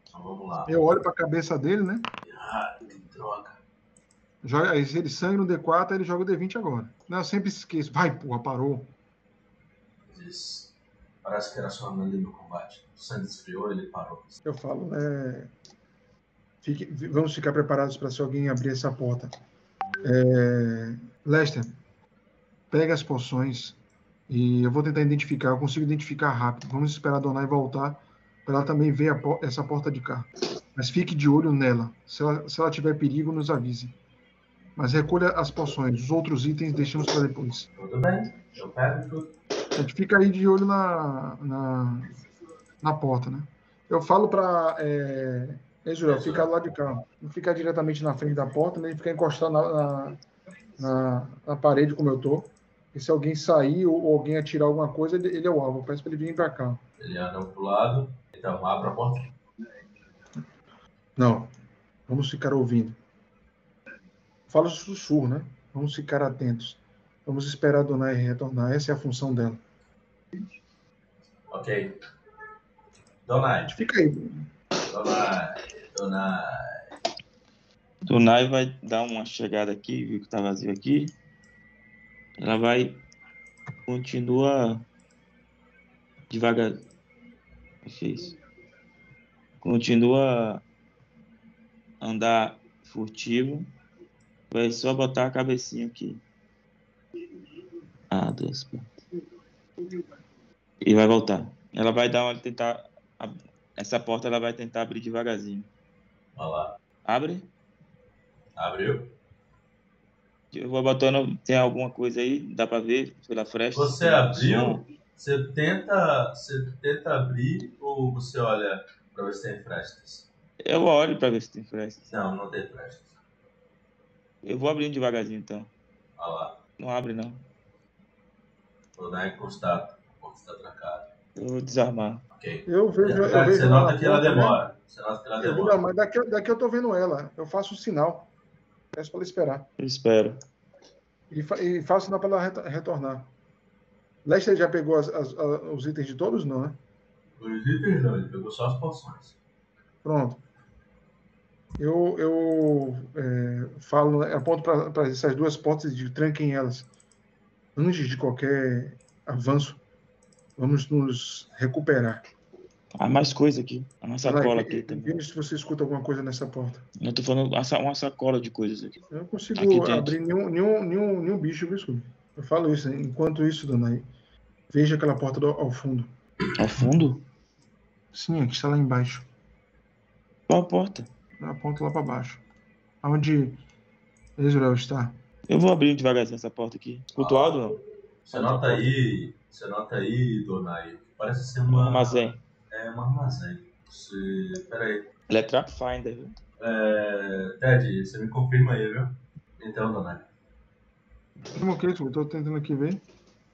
[SPEAKER 2] então vamos lá.
[SPEAKER 1] Eu olho para a cabeça dele, né?
[SPEAKER 2] Ah, que droga.
[SPEAKER 1] Joga, aí se ele sangra no D4, ele joga o D20 agora. Não, eu sempre esqueço. Vai, porra, parou.
[SPEAKER 2] Diz, parece que era só ali no combate. O sangue esfriou ele parou.
[SPEAKER 1] Eu falo, né? fique- vamos ficar preparados para se alguém abrir essa porta. É, Lester, pega as poções e eu vou tentar identificar. Eu consigo identificar rápido. Vamos esperar a Donai voltar para ela também ver po- essa porta de cá. Mas fique de olho nela. Se ela, se ela tiver perigo, nos avise. Mas recolha as poções. Os outros itens deixamos para depois.
[SPEAKER 2] Tudo bem, eu pego tudo.
[SPEAKER 1] A gente fica aí de olho na, na, na porta, né? Eu falo para é, Ezreal ficar do lado de cá. Não ficar diretamente na frente da porta, nem ficar encostado na, na, na- na parede como eu tô. E se alguém sair ou, alguém atirar alguma coisa, ele, ele é o alvo. Eu peço para ele vir para cá.
[SPEAKER 2] Ele anda pro lado, então abre a porta.
[SPEAKER 1] Não. Vamos ficar ouvindo. Fala sussurro, né? Vamos ficar atentos. Vamos esperar a Dona R retornar. Essa é a função dela.
[SPEAKER 2] Ok. Donai,
[SPEAKER 1] fica aí.
[SPEAKER 2] Donai, Donai.
[SPEAKER 3] Tunai vai dar uma chegada aqui, viu que tá vazio aqui. Ela vai. Continua. Devagar. Achei isso. Continua. Andar furtivo. Vai só botar a cabecinha aqui. Ah, pontas. E vai voltar. Ela vai dar uma. tentar. Essa porta ela vai tentar abrir devagarzinho.
[SPEAKER 2] Olha lá.
[SPEAKER 3] Abre.
[SPEAKER 2] Abriu.
[SPEAKER 3] Eu vou botando. Tem alguma coisa aí? Dá pra ver pela fresta?
[SPEAKER 2] Você abriu? Você tenta, você tenta abrir ou você olha pra ver se tem frestas?
[SPEAKER 3] Eu olho pra ver se tem fresta.
[SPEAKER 2] Não, não tem frestas.
[SPEAKER 3] Eu vou abrindo devagarzinho então.
[SPEAKER 2] Olha lá.
[SPEAKER 3] Não abre não.
[SPEAKER 2] Donai constata. A porta está trancada.
[SPEAKER 3] Eu vou desarmar.
[SPEAKER 2] Ok.
[SPEAKER 1] Eu vejo, eu
[SPEAKER 2] Verdade,
[SPEAKER 1] vejo
[SPEAKER 2] você nota que ela
[SPEAKER 1] né?
[SPEAKER 2] demora. Você nota que ela
[SPEAKER 1] Eu vi, não,
[SPEAKER 2] demora.
[SPEAKER 1] mas daqui, daqui eu tô vendo ela. Eu faço o sinal. Peço para ela esperar.
[SPEAKER 3] Espero.
[SPEAKER 1] E, fa e faço sinal para ela reto- retornar. Lester já pegou as- as- a- os itens de todos? Não, né?
[SPEAKER 2] Os itens não, ele pegou só as poções.
[SPEAKER 1] Pronto. Eu, eu é, falo, né, aponto para essas duas portas e tranquem elas. Antes de qualquer avanço, vamos nos recuperar.
[SPEAKER 3] Há mais coisa aqui. Há uma sacola aqui também.
[SPEAKER 1] Se você escuta alguma coisa nessa porta.
[SPEAKER 3] Eu tô falando uma sa- uma sacola de coisas aqui.
[SPEAKER 1] Eu não consigo
[SPEAKER 3] Aqui
[SPEAKER 1] abrir nenhum, nenhum, nenhum, nenhum bicho, viu, Scooby? Eu falo isso. né? Enquanto isso, dona aí, veja aquela porta do- ao fundo.
[SPEAKER 3] Ao fundo?
[SPEAKER 1] Sim, aqui está lá embaixo.
[SPEAKER 3] Qual a porta?
[SPEAKER 1] Aponta lá para baixo. Aonde Israel está?
[SPEAKER 3] Eu vou abrir devagarzinho essa porta aqui. Cultuado não?
[SPEAKER 2] Você nota aí, você nota aí, Donai, que parece ser
[SPEAKER 3] Um
[SPEAKER 2] uma.
[SPEAKER 3] armazém.
[SPEAKER 2] É um armazém. Você. Pera aí.
[SPEAKER 3] Ele é Trap Finder, viu?
[SPEAKER 2] É... Ted, você me confirma aí, viu? Então, Donai.
[SPEAKER 1] Como que eu tô tentando aqui ver.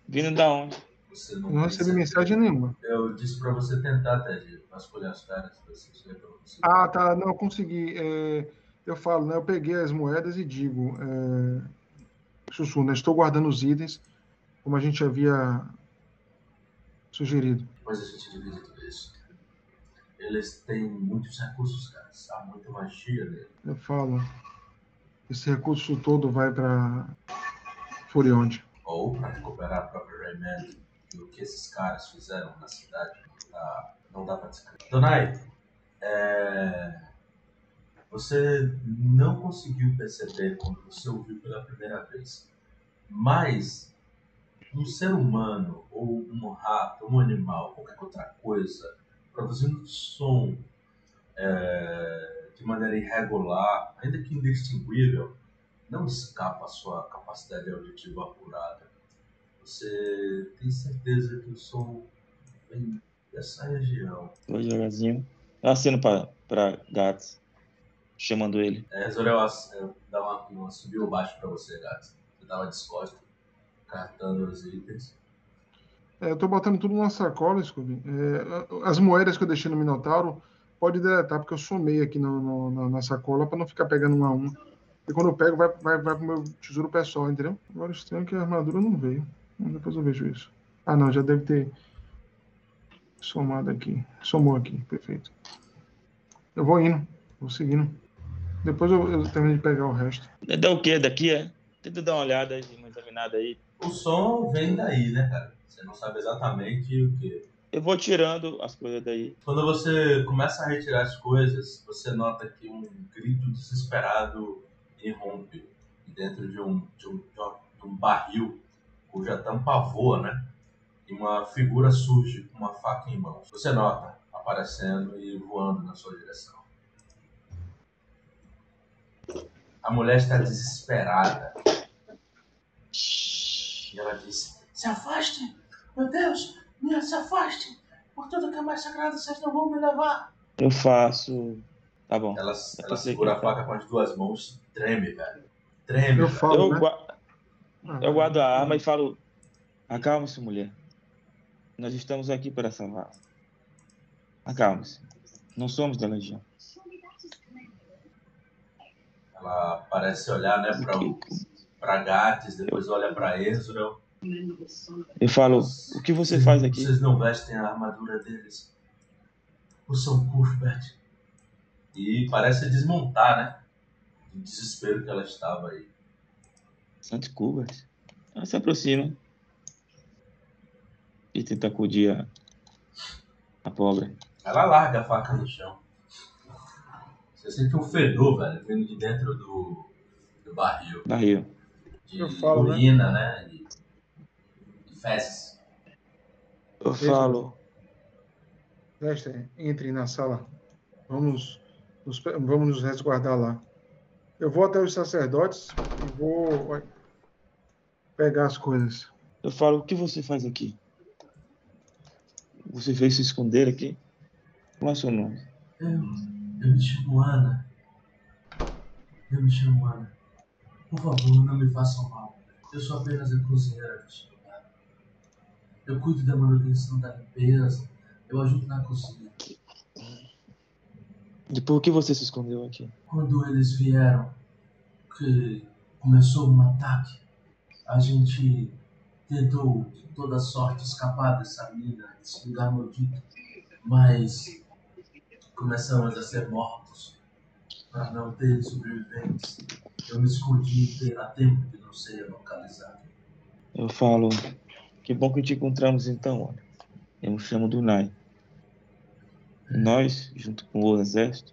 [SPEAKER 3] Vindo da onde?
[SPEAKER 2] Você não,
[SPEAKER 1] Não recebi mensagem nenhuma.
[SPEAKER 2] Eu disse pra você tentar, Ted, vasculhar as caras, se.
[SPEAKER 1] Ah, tá. Não, eu consegui. É, eu falo, né? Eu peguei as moedas e digo. É, Sussu, né? Estou guardando os itens, como a gente havia sugerido.
[SPEAKER 2] Depois a gente divide tudo isso. Eles têm muitos recursos, cara. Há muita magia nele.
[SPEAKER 1] Eu falo. Esse recurso todo vai para Furionde.
[SPEAKER 2] Ou pra recuperar a própria Rayman. E o que esses caras fizeram na cidade não dá, não dá pra descrever. Donai, é... você não conseguiu perceber quando você ouviu pela primeira vez. Mas um ser humano, ou um rato, um animal, qualquer outra coisa, produzindo som é, de maneira irregular, ainda que indistinguível, não escapa à sua capacidade auditiva apurada. Você tem certeza que o som vem dessa região.
[SPEAKER 3] Vou devagarzinho. Eu aceno pra, pra Gats. Chamando ele.
[SPEAKER 2] É, Zorel é, dá uma, uma subiu baixo pra você, gato. Você tava disposto, cartando os itens.
[SPEAKER 1] É, eu tô botando tudo numa sacola, Scooby. É, as moedas que eu deixei no Minotauro, pode deletar, porque eu somei aqui no, no- na, na sacola para não ficar pegando uma a uma. E quando eu pego, vai, vai, vai pro meu tesouro pessoal, entendeu? Agora estranho é que a armadura não veio. Depois eu vejo isso. Ah, não, já deve ter somado aqui. Somou aqui, perfeito. Eu vou indo, vou seguindo. Depois eu, eu termino de pegar o resto.
[SPEAKER 3] Dá o quê? Daqui é? Tenta dar uma olhada, aí, uma examinada aí.
[SPEAKER 2] O som vem daí, né, cara? Você não sabe exatamente o que.
[SPEAKER 3] Eu vou tirando as coisas daí.
[SPEAKER 2] Quando você começa a retirar as coisas, você nota que um grito desesperado irrompe dentro de um, de um, de um- barril cuja tampa voa, né? E uma figura surge com uma faca em mãos. Você nota aparecendo e voando na sua direção. A mulher está desesperada. E ela diz: Se afaste! Meu Deus! Me se afaste! Por tudo que é mais sagrado, vocês não vão me levar!
[SPEAKER 3] Eu faço. Tá bom.
[SPEAKER 2] Ela, ela segura a faca com as duas mãos, treme, velho. Treme.
[SPEAKER 1] Eu
[SPEAKER 2] velho.
[SPEAKER 1] falo,
[SPEAKER 3] Eu,
[SPEAKER 1] né?
[SPEAKER 3] gua-
[SPEAKER 1] Ah,
[SPEAKER 3] eu guardo a arma e falo: Acalme-se, mulher. Nós estamos aqui para salvar. Acalme-se. Não somos da legião.
[SPEAKER 2] Ela parece olhar, né, pra, o- pra Gates, depois olha pra Ezreal.
[SPEAKER 3] Eu falo: O que você faz aqui?
[SPEAKER 2] Vocês não vestem a armadura deles. O São Cuthbert. E parece desmontar, né? Do desespero que ela estava aí.
[SPEAKER 3] Santos Cubas. Ela se aproxima. E tenta acudir a, a pobre.
[SPEAKER 2] Ela larga a faca no chão. Você sente um fedor, velho, vindo de dentro do, do barril.
[SPEAKER 3] Barril.
[SPEAKER 2] De
[SPEAKER 1] Eu falo, né?
[SPEAKER 2] urina, né? E, e fezes.
[SPEAKER 3] Eu falo:
[SPEAKER 1] Lester, entre na sala. Vamos nos, vamos nos resguardar lá. Eu vou até os sacerdotes e vou pegar as coisas.
[SPEAKER 3] Eu falo: O que você faz aqui? Você veio se esconder aqui? Qual é o seu nome?
[SPEAKER 2] Eu, eu me chamo Ana. Eu me chamo Ana. Por favor, não me façam mal. Eu sou apenas a cozinheira deste lugar. Eu cuido da manutenção da limpeza. Eu ajudo na cozinha.
[SPEAKER 3] E por que você se escondeu aqui?
[SPEAKER 2] Quando eles vieram, que começou um ataque, a gente tentou de toda sorte escapar dessa mina, desse lugar maldito, mas começamos a ser mortos para não ter sobreviventes. Eu me escondi há tempo que não sei localizado.
[SPEAKER 3] Eu falo: Que bom que te encontramos então, olha. Eu me chamo Dunai. E nós, junto com o exército,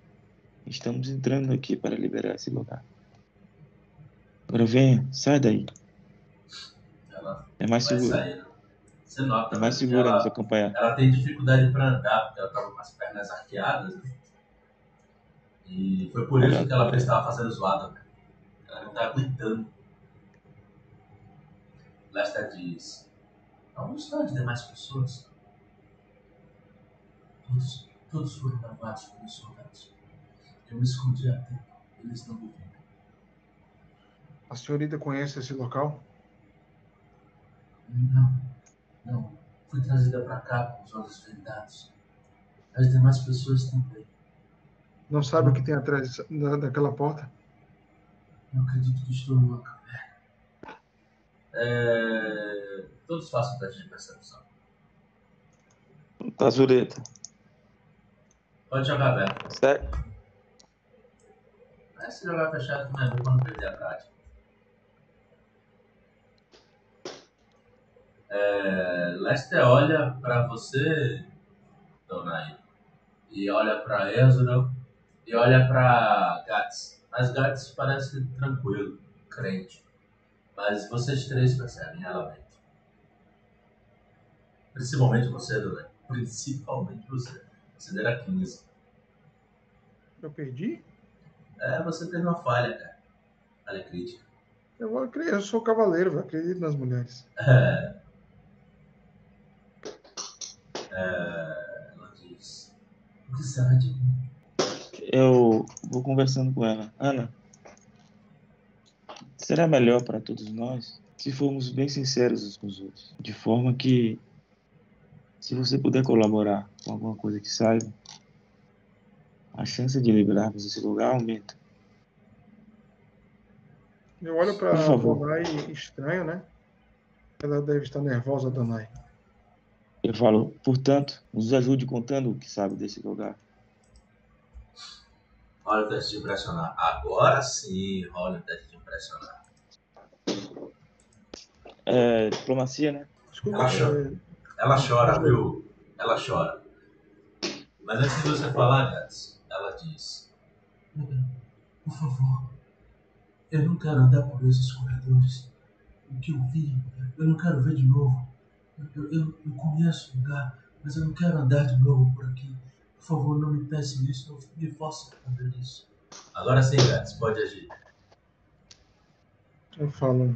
[SPEAKER 3] estamos entrando aqui para liberar esse lugar. Agora venha, sai daí.
[SPEAKER 2] Ela
[SPEAKER 3] É mais seguro.
[SPEAKER 2] sair. Você nota
[SPEAKER 3] É mais
[SPEAKER 2] que
[SPEAKER 3] segura
[SPEAKER 2] ela,
[SPEAKER 3] nos acompanhar.
[SPEAKER 2] ela tem dificuldade para andar, porque ela estava com as pernas arqueadas. né? E foi por isso que ela fez estava fazendo zoada. Ela não está aguentando. Lester diz: Onde estão as demais pessoas? Todos, todos foram levados pelos soldados. Eu me escondi a tempo. Eles não me viram.
[SPEAKER 1] A senhorita conhece esse local?
[SPEAKER 2] Não, não. Fui trazida para cá com os olhos vendados. As demais pessoas também.
[SPEAKER 1] Não sabe o que tem atrás da, daquela porta?
[SPEAKER 2] Eu acredito que estou numa caverna. É... Todos façam teste de percepção.
[SPEAKER 3] Tá, Zureta.
[SPEAKER 2] Pode jogar aberto.
[SPEAKER 3] Certo?
[SPEAKER 2] Mas se jogar fechado também é bom pra não perder a prática. É... Lester olha pra você, Donai, e olha pra Ezra e olha pra Gats. Mas Gats parece tranquilo, crente. Mas vocês três percebem ela mente. Principalmente você, Donai. Principalmente você. Você dera 15.
[SPEAKER 1] Eu perdi?
[SPEAKER 2] É, você teve uma falha, cara. Falha crítica.
[SPEAKER 1] Eu, vou acreditar, eu sou cavaleiro, eu acredito nas mulheres. (laughs)
[SPEAKER 2] É... É... Ela diz: O que será de mim?
[SPEAKER 3] Eu vou conversando com ela. Ana, será melhor para todos nós se formos bem sinceros uns com os outros. De forma que, se você puder colaborar com alguma coisa que saiba, a chance de liberarmos esse lugar aumenta.
[SPEAKER 1] Eu olho
[SPEAKER 3] Por favor.
[SPEAKER 1] Donai estranho, né? Ela deve estar nervosa, Donai.
[SPEAKER 3] Eu falo, portanto, nos ajude contando o que sabe desse lugar.
[SPEAKER 2] Olha o teste de impressionar. Agora sim, olha o teste de impressionar.
[SPEAKER 3] É, diplomacia, né?
[SPEAKER 1] Desculpa,
[SPEAKER 2] Acha?
[SPEAKER 1] é,
[SPEAKER 2] Ela chora, viu? Ela chora. Mas antes de você falar, Gats, ela diz: Por favor, eu não quero andar por esses corredores. O que eu vi, eu não quero ver de novo. Eu, eu, eu conheço o lugar, mas eu não quero andar de novo por aqui. Por favor, não me peçam isso, não me forçem a fazer isso. Agora sim, Gats, pode agir.
[SPEAKER 1] eu falo.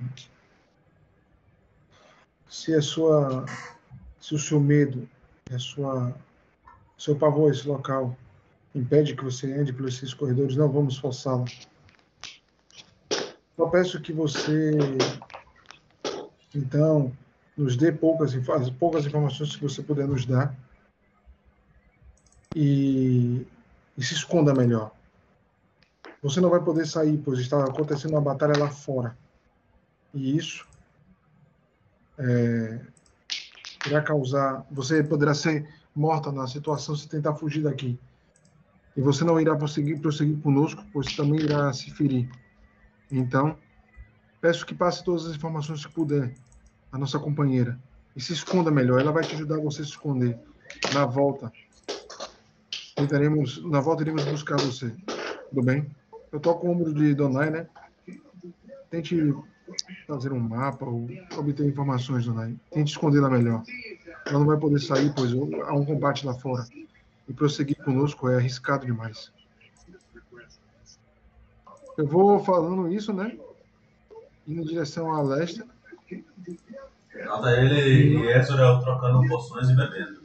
[SPEAKER 1] Se a sua. Se o seu medo, a sua. Seu pavor esse local impede que você ande por esses corredores, não vamos forçá-la. Só peço que você, então, nos dê poucas, poucas informações que você puder nos dar e, e se esconda melhor. Você não vai poder sair, pois está acontecendo uma batalha lá fora. E isso é, irá causar. Você poderá ser morta na situação se tentar fugir daqui. E você não irá prosseguir, prosseguir conosco, pois também irá se ferir. Então, peço que passe todas as informações que puder à nossa companheira. E se esconda melhor. Ela vai te ajudar você a se esconder. Na volta, tentaremos. Na volta, iremos buscar você. Tudo bem? Eu tô com o ombro de Donai, né? Tente fazer um mapa ou obter informações, Donai. Tente escondê-la melhor. Ela não vai poder sair, pois há um combate lá fora. E prosseguir conosco é arriscado demais. Eu vou falando isso, né? Indo em direção a Lester.
[SPEAKER 2] Nota ele e Ezra trocando poções e bebendo.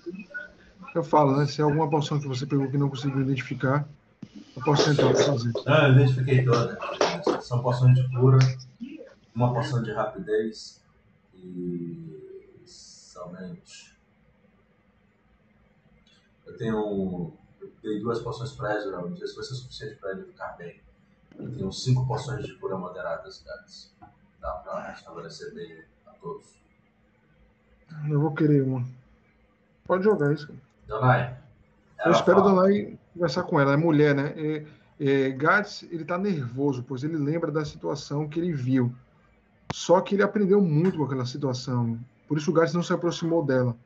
[SPEAKER 1] Eu falo, né? Se é alguma poção que você pegou que não conseguiu identificar, eu posso tentar fazer.
[SPEAKER 2] Não, eu identifiquei todas. São poções de cura, uma poção de rapidez e somente. Eu tenho. Eu dei duas poções para Ezra, não sei se vai ser suficiente para ele ficar bem. Eu tenho cinco poções de cura moderadas, caras. Dá para estabelecer bem a todos.
[SPEAKER 1] Eu vou querer uma. Pode jogar isso.
[SPEAKER 2] Donai.
[SPEAKER 1] Eu espero
[SPEAKER 2] fala-
[SPEAKER 1] Donai conversar com ela. É mulher, né? É, é, Gades, ele tá nervoso, pois ele lembra da situação que ele viu. Só que ele aprendeu muito com aquela situação. Por isso o Gades não se aproximou dela.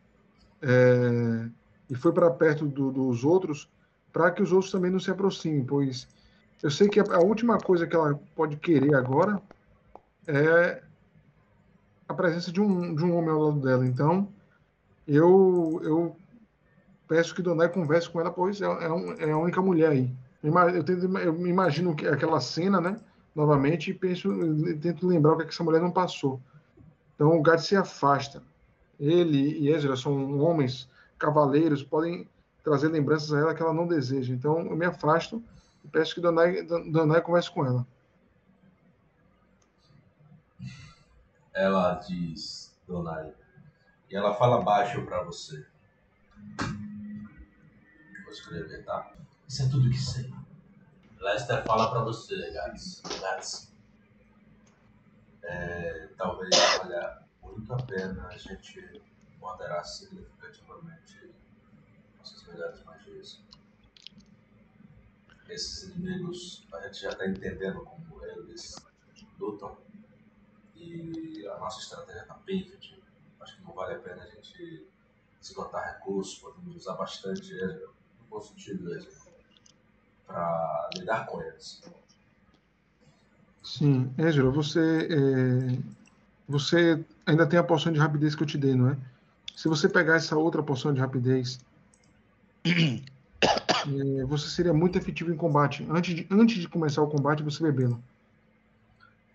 [SPEAKER 1] É, e foi para perto do- dos outros para que os outros também não se aproximem, pois eu sei que a, a última coisa que ela pode querer agora é a presença de um, de um homem ao lado dela. Então, eu, eu peço que Donai converse com ela, pois é, é, é a única mulher aí. Eu, tento, eu imagino que aquela cena, né? Novamente, e penso, tento lembrar o que, é que essa mulher não passou. Então o Gad se afasta. Ele e Ezra são homens cavaleiros, podem trazer lembranças a ela que ela não deseja. Então eu me afasto e peço que Donai, Donai converse com ela.
[SPEAKER 2] Ela diz, Donai, e ela fala baixo para você. Escrever, tá? Isso é tudo que sei. Lester fala para você, Gats. Gats. É, talvez valha muito a pena a gente moderar significativamente nossas melhores magias. Esses inimigos, a gente já está entendendo como eles lutam e a nossa estratégia está pivot. Acho que não vale a pena a gente esgotar recursos, podemos usar bastante ele, no bom sentido mesmo, para lidar com eles.
[SPEAKER 1] Sim, Ezra, você, é, você ainda tem a poção de rapidez que eu te dei, não é? Se você pegar essa outra poção de rapidez, (coughs) é, você seria muito efetivo em combate. Antes de, antes de começar o combate, você bebê-la.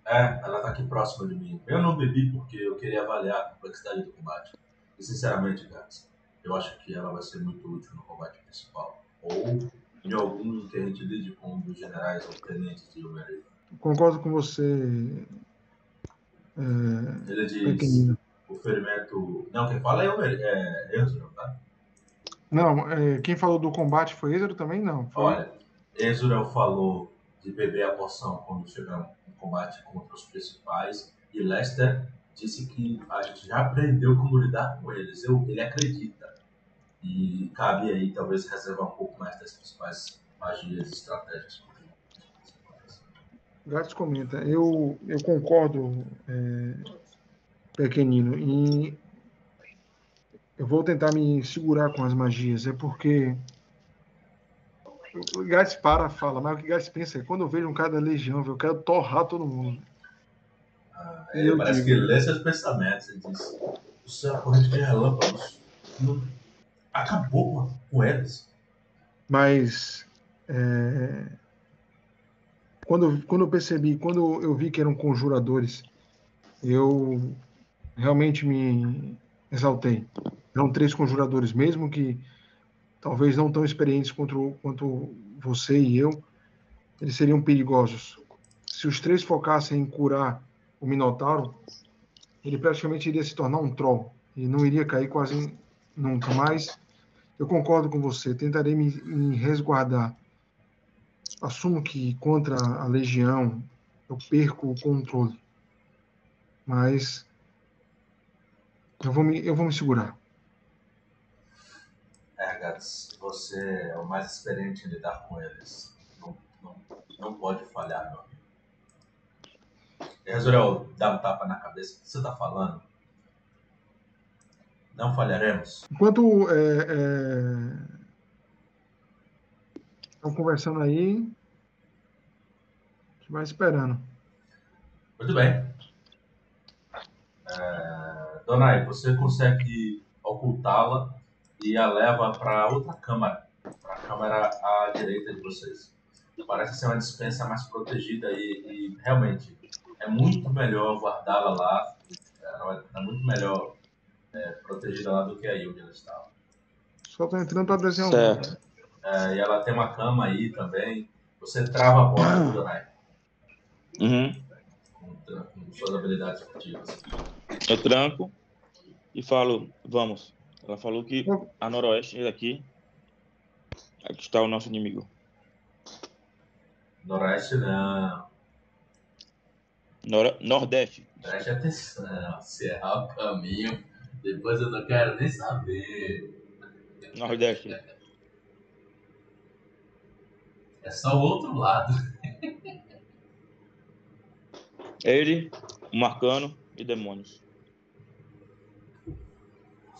[SPEAKER 2] É, ela tá aqui próxima de mim. Eu não bebi porque eu queria avaliar a complexidade do combate. E sinceramente, Gats, eu acho que ela vai ser muito útil no combate principal. Ou em algum que a gente lide com um dos generais ou tenentes de Umerei.
[SPEAKER 1] Concordo com você.
[SPEAKER 2] É, Ele diz pequenino. o ferimento. Não, quem fala é o é Ezra, tá?
[SPEAKER 1] Não, é, quem falou do combate foi Ezra também? Não. Foi...
[SPEAKER 2] Olha, Ezra falou de beber a poção quando chegar um combate contra os principais e Lester disse que a gente já aprendeu como lidar com eles. Eu, ele acredita. E cabe aí talvez reservar um pouco mais das principais magias estratégicas
[SPEAKER 1] Gatos comenta, eu, eu concordo, é, pequenino, e eu vou tentar me segurar com as magias, é porque o Gats para fala, mas o que Gats pensa é quando eu vejo um cara da legião, eu quero torrar todo mundo.
[SPEAKER 2] Ah, ele parece digo, que lê seus pensamentos, ele diz, o céu é corrente de relâmpagos não acabou com eles.
[SPEAKER 1] Mas é, quando, quando eu percebi, quando eu vi que eram conjuradores, eu realmente me exaltei. Eram três conjuradores, mesmo que talvez não tão experientes quanto, quanto você e eu, eles seriam perigosos. Se os três focassem em curar o Minotauro, ele praticamente iria se tornar um troll e não iria cair quase nunca mais. Eu concordo com você, tentarei me, me resguardar assumo que contra a legião eu perco o controle, mas eu vou me, eu vou me segurar.
[SPEAKER 2] É, Gats, você é o mais experiente em lidar com eles. Não, não, não pode falhar, meu amigo. Resolveu dar um tapa na cabeça. O que você está falando? Não falharemos.
[SPEAKER 1] Enquanto é, é Estão conversando aí. A gente vai esperando.
[SPEAKER 2] Muito bem. É, Donai, você consegue ocultá-la e a leva para outra câmara, para a câmara à direita de vocês. Parece ser uma dispensa mais protegida e, e realmente é muito melhor guardá-la lá, é, é muito melhor é, protegida lá do que aí onde ela estava.
[SPEAKER 1] Só estou entrando para desenhar um.
[SPEAKER 2] É, e ela tem uma cama aí também. Você trava a porta (coughs) do Donai.
[SPEAKER 3] Uhum.
[SPEAKER 2] Com, com suas habilidades furtivas.
[SPEAKER 3] Eu tranco e falo, vamos. Ela falou que a noroeste daqui aqui está o nosso inimigo.
[SPEAKER 2] Noroeste não.
[SPEAKER 3] Nor Nordeste.
[SPEAKER 2] Preste atenção, se errar o caminho, depois eu não quero nem saber.
[SPEAKER 3] Nordeste.
[SPEAKER 2] É só o outro lado. (laughs)
[SPEAKER 3] Ele, Marcano e demônios.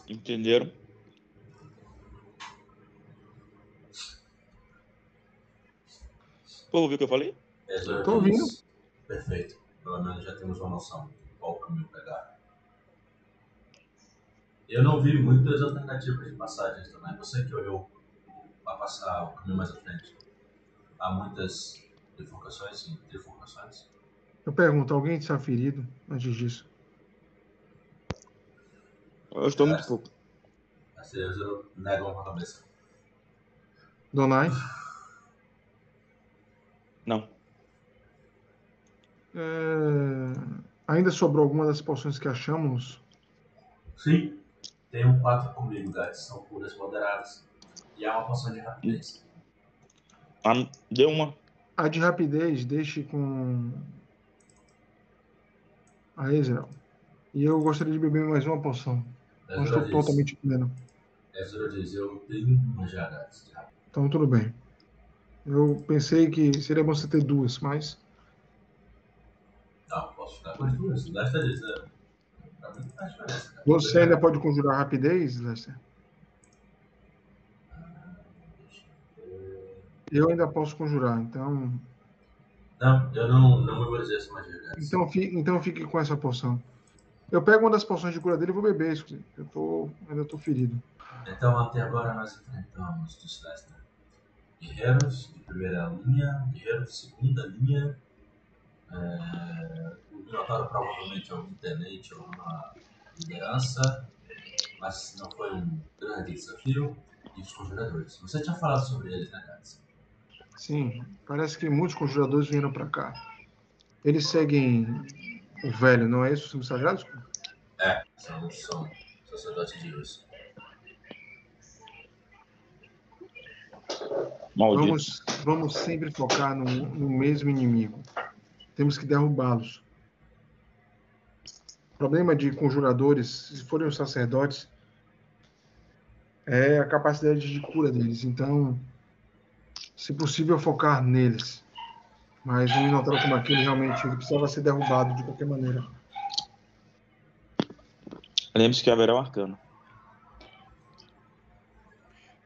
[SPEAKER 3] Entenderam? Pô, ouviu o que eu falei?
[SPEAKER 1] Estou ouvindo.
[SPEAKER 2] Perfeito. Pelo menos já temos uma noção de qual caminho pegar. Eu não vi muitas alternativas de passagens também. Você que olhou para passar o caminho mais à frente. Há muitas bifurcações e trifurcações.
[SPEAKER 1] Eu pergunto, alguém está ferido antes disso?
[SPEAKER 3] Eu estou muito pouco.
[SPEAKER 2] As três negam a cabeça.
[SPEAKER 1] Donai?
[SPEAKER 3] Não.
[SPEAKER 1] É, Ainda sobrou alguma das poções que achamos?
[SPEAKER 2] Sim. Tem um 4 comigo, Gats. São curas moderadas. E há uma poção de rapidez.
[SPEAKER 3] Ah, deu uma.
[SPEAKER 1] A de rapidez, deixe com a Ezreal. E eu gostaria de beber mais uma poção. Não estou
[SPEAKER 2] diz,
[SPEAKER 1] totalmente comendo.
[SPEAKER 2] Ezra diz, eu tenho uma já, Gats. de rapidez.
[SPEAKER 1] Então tudo bem. Eu pensei que seria bom você ter duas, mas
[SPEAKER 2] Não, posso ficar com as duas. Lester diz, é.
[SPEAKER 1] Você ainda pode conjurar rapidez, Lester?
[SPEAKER 2] Eu
[SPEAKER 1] ainda posso conjurar, então.
[SPEAKER 2] Não, eu não, não memorizei essa magia, Gats.
[SPEAKER 1] Então, fi- então fique com essa poção. Eu pego uma das poções de cura dele e vou beber isso. Eu tô, ainda tô ferido.
[SPEAKER 2] Então, até agora nós enfrentamos dos Lester. Guerreiros de primeira linha, guerreiros de segunda linha. É, o Minotauro provavelmente é um tenente ou uma liderança, mas não foi um grande desafio. E os conjuradores. Você tinha falado sobre eles, né, Gats?
[SPEAKER 1] Sim, parece que muitos conjuradores vieram pra cá. Eles seguem o velho, não é isso? Os sagrados?
[SPEAKER 2] É, são, são sacerdotes de luz.
[SPEAKER 3] Maldito.
[SPEAKER 1] Vamos, vamos sempre focar no, no mesmo inimigo. Temos que derrubá-los. O problema de conjuradores, se forem os sacerdotes, é a capacidade de cura deles. Então, se possível, focar neles. Mas um Minotauro como aquele, realmente, ele precisava ser derrubado de qualquer maneira.
[SPEAKER 3] Lembre-se que haverá um arcano.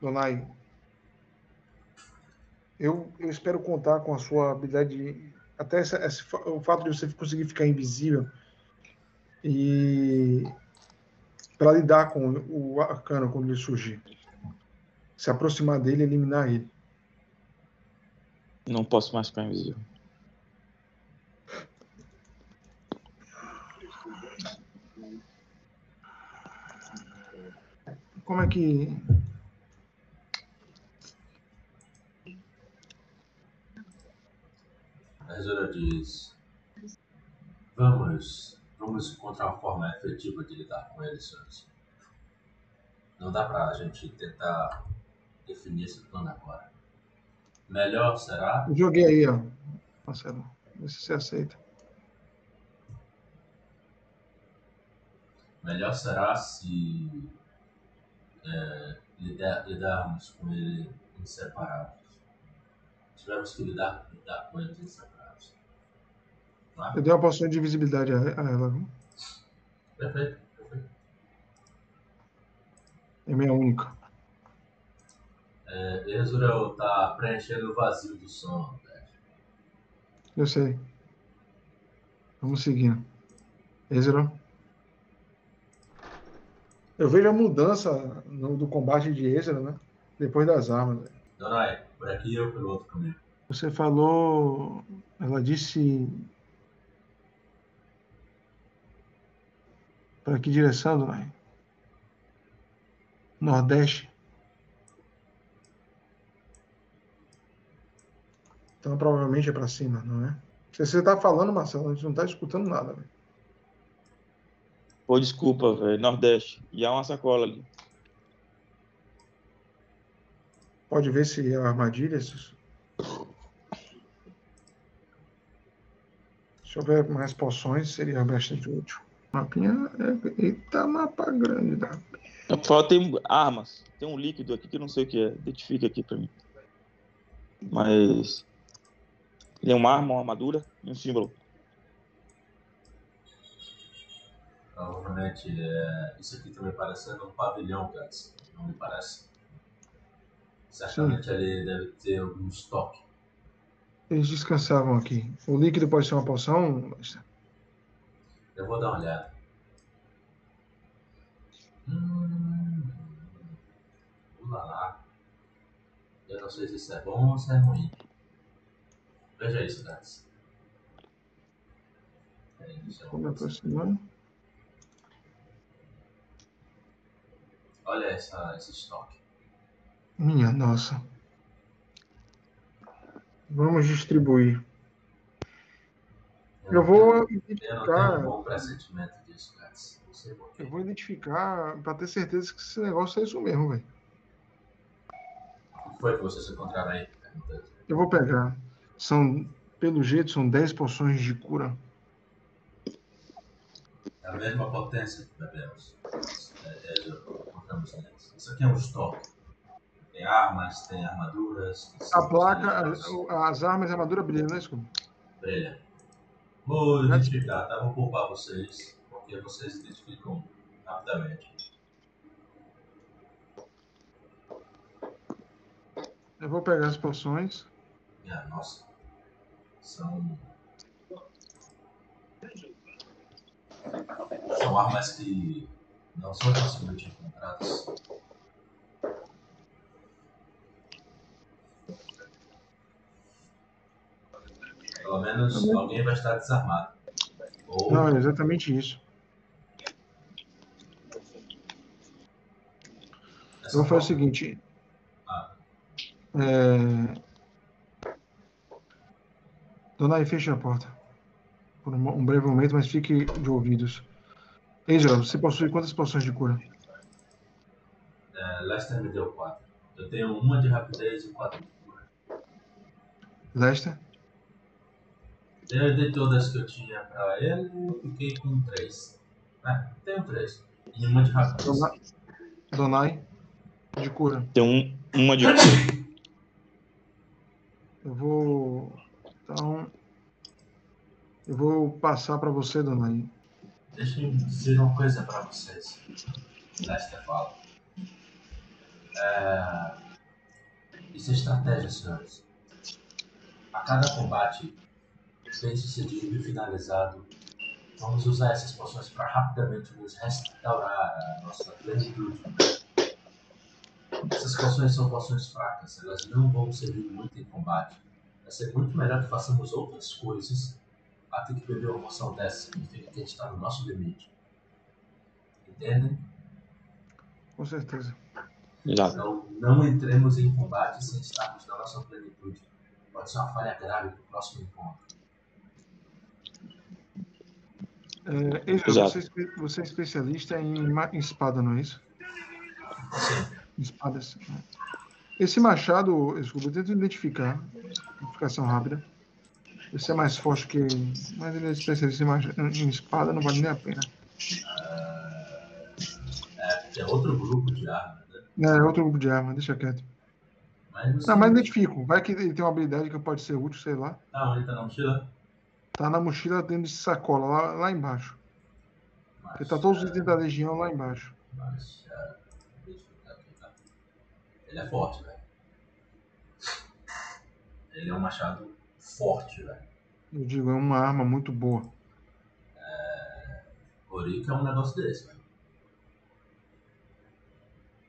[SPEAKER 1] Donai, eu, eu espero contar com a sua habilidade, de- até essa- esse o fato de você conseguir ficar invisível e para lidar com o arcano quando ele surgir. Se aproximar dele e eliminar ele.
[SPEAKER 3] Não posso mais ficar invisível.
[SPEAKER 1] Como é que.
[SPEAKER 2] A Rezora diz: Vamos, vamos encontrar uma forma efetiva de lidar com eles, senhores. Não dá pra gente tentar definir esse plano agora. Melhor será
[SPEAKER 1] joguei aí, ó. Marcelo. Vê se você aceita.
[SPEAKER 2] Melhor será se é, lidar- lidarmos com ele em separados. Tivemos que lidar, lidar com eles em separados. É?
[SPEAKER 1] Eu dei uma poção de invisibilidade a, a ela. viu?
[SPEAKER 2] Perfeito, perfeito.
[SPEAKER 1] É minha única.
[SPEAKER 2] É, Ezreal tá preenchendo o vazio do som. né?
[SPEAKER 1] Eu sei. Vamos seguindo. Ezra. Eu vejo a mudança no- do combate de Ezra, né? Depois das armas.
[SPEAKER 2] Donai, por aqui eu pelo outro caminho.
[SPEAKER 1] Você falou. Ela disse. Para que direção, Donai? Nordeste. Então provavelmente é para cima, não é? Se você tá falando, Marcelo, a gente não tá escutando nada. velho.
[SPEAKER 3] Pô, desculpa, velho. Nordeste. E há uma sacola ali.
[SPEAKER 1] Pode ver se é armadilha. se- Se houver mais poções, seria bastante útil. Mapinha. É... Eita, mapa grande. Tá?
[SPEAKER 3] Falta tem armas. Tem um líquido aqui que eu não sei o que é. Identifica aqui pra mim. Mas. Ele é uma arma, uma armadura e um símbolo.
[SPEAKER 2] Provavelmente é, isso aqui também parecendo um pavilhão, Gats. Não me parece? Certamente ali deve ter algum estoque.
[SPEAKER 1] Eles descansavam aqui. O líquido pode ser uma poção?
[SPEAKER 2] Eu vou dar uma olhada. Hum. Ulala. Eu não sei se isso é bom ou se é ruim. Veja isso, Gats. Deixa eu
[SPEAKER 1] Como eu tô aproximando.
[SPEAKER 2] Olha essa, esse estoque.
[SPEAKER 1] Minha nossa. Vamos distribuir. Eu vou
[SPEAKER 2] Eu tenho
[SPEAKER 1] identificar.
[SPEAKER 2] um bom pressentimento disso, porquê.
[SPEAKER 1] Eu vou identificar pra ter certeza que esse negócio é isso mesmo, velho.
[SPEAKER 2] O que foi que vocês encontraram aí?
[SPEAKER 1] Eu vou pegar. São, pelo jeito, são 10 poções de cura.
[SPEAKER 2] É a mesma potência que bebemos. É, é, eu- encontramos neles. Isso aqui é um estoque. Tem armas, tem armaduras. Tem
[SPEAKER 1] A placa, as, as armas e a armadura brilham, né, Scooby?
[SPEAKER 2] Brilha. Vou identificar, tá? Vou poupar vocês, porque vocês identificam rapidamente.
[SPEAKER 1] Eu vou pegar as poções.
[SPEAKER 2] Minha nossa. São. São armas que não são facilmente encontradas. Pelo menos alguém vai estar desarmado. Ou
[SPEAKER 1] Não, é exatamente isso. Eu vou fazer o seguinte.
[SPEAKER 2] Ah.
[SPEAKER 1] É... Dona aí, feche a porta. Por um, breve momento, mas fique de ouvidos. Ezra, você possui quantas poções de cura?
[SPEAKER 2] É, Lester me deu quatro. Eu tenho uma de rapidez e quatro de cura.
[SPEAKER 1] Lester?
[SPEAKER 2] Eu dei todas que eu tinha pra ele e fiquei com três. É, tenho três. E uma de rapidez.
[SPEAKER 1] Dona... Donai? De cura.
[SPEAKER 3] Tem um, uma de.
[SPEAKER 1] Eu vou. Então. Eu vou passar para você, Donai.
[SPEAKER 2] Deixa eu dizer uma coisa pra vocês. Lester fala. É... Isso é estratégia, senhores. A cada combate bem sucedido e finalizado, vamos usar essas poções para rapidamente nos restaurar a nossa plenitude. Essas poções são poções fracas, elas não vão servir muito em combate. Vai ser muito melhor que façamos outras coisas até que beber uma poção dessa significa que a gente está no nosso limite. Entendem?
[SPEAKER 1] Com certeza.
[SPEAKER 2] Então, não entremos em combate sem estarmos na nossa plenitude. Pode ser uma falha grave para o próximo encontro.
[SPEAKER 1] É, você, é espe- você é especialista em, em espada, não é isso?
[SPEAKER 2] Sim.
[SPEAKER 1] Espadas. Esse machado, desculpa, eu tento identificar. Identificação rápida. Esse é mais forte que. Mas ele é especialista em, em espada, não vale nem a pena.
[SPEAKER 2] É, porque é outro grupo de armas, né?
[SPEAKER 1] É outro grupo de arma, deixa quieto.
[SPEAKER 2] Mas você...
[SPEAKER 1] Não, mas identifico. Vai que ele tem uma habilidade que pode ser útil, sei lá.
[SPEAKER 2] Tá onde tá na mochila?
[SPEAKER 1] Tá na mochila dentro de sacola, lá, lá embaixo. Porque tá todos os itens da legião lá embaixo.
[SPEAKER 2] É? Ele é forte, velho. Ele é um machado forte, velho.
[SPEAKER 1] Eu digo, é uma arma muito boa.
[SPEAKER 2] Orica é um negócio desse, velho.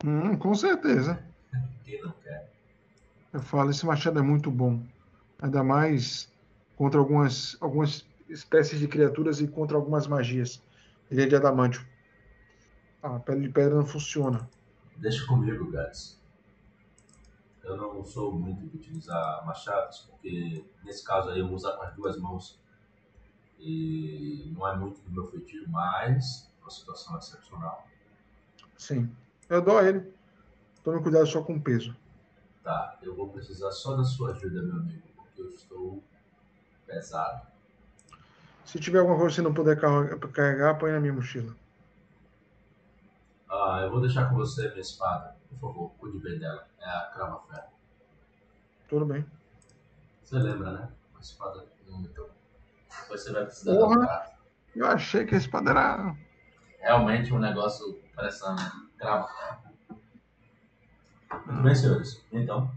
[SPEAKER 1] Hum, com certeza.
[SPEAKER 2] Quem não quer?
[SPEAKER 1] Eu falo, esse machado é muito bom. Ainda mais contra algumas, algumas espécies de criaturas e contra algumas magias. Ele é de adamantio. A pele de pedra não funciona.
[SPEAKER 2] Deixa comigo, Gats. Eu não sou muito de utilizar machados, porque nesse caso aí eu vou usar com as duas mãos. E não é muito do meu feitio, mas é uma situação excepcional.
[SPEAKER 1] Sim. Eu dou a ele. Tome cuidado só com o peso.
[SPEAKER 2] Tá, eu vou precisar só da sua ajuda, meu amigo, porque eu estou pesado.
[SPEAKER 1] Se tiver alguma coisa que você não puder carregar, põe na minha mochila.
[SPEAKER 2] Ah, eu vou deixar com você minha espada. Por favor, cuide bem dela. É a crava ferro.
[SPEAKER 1] Tudo bem.
[SPEAKER 2] Você lembra, né? Uma espada muito. Depois você vai precisar
[SPEAKER 1] Porra. Eu achei que a espada era.
[SPEAKER 2] Realmente um negócio parecendo cravo. Muito bem, senhores. Então,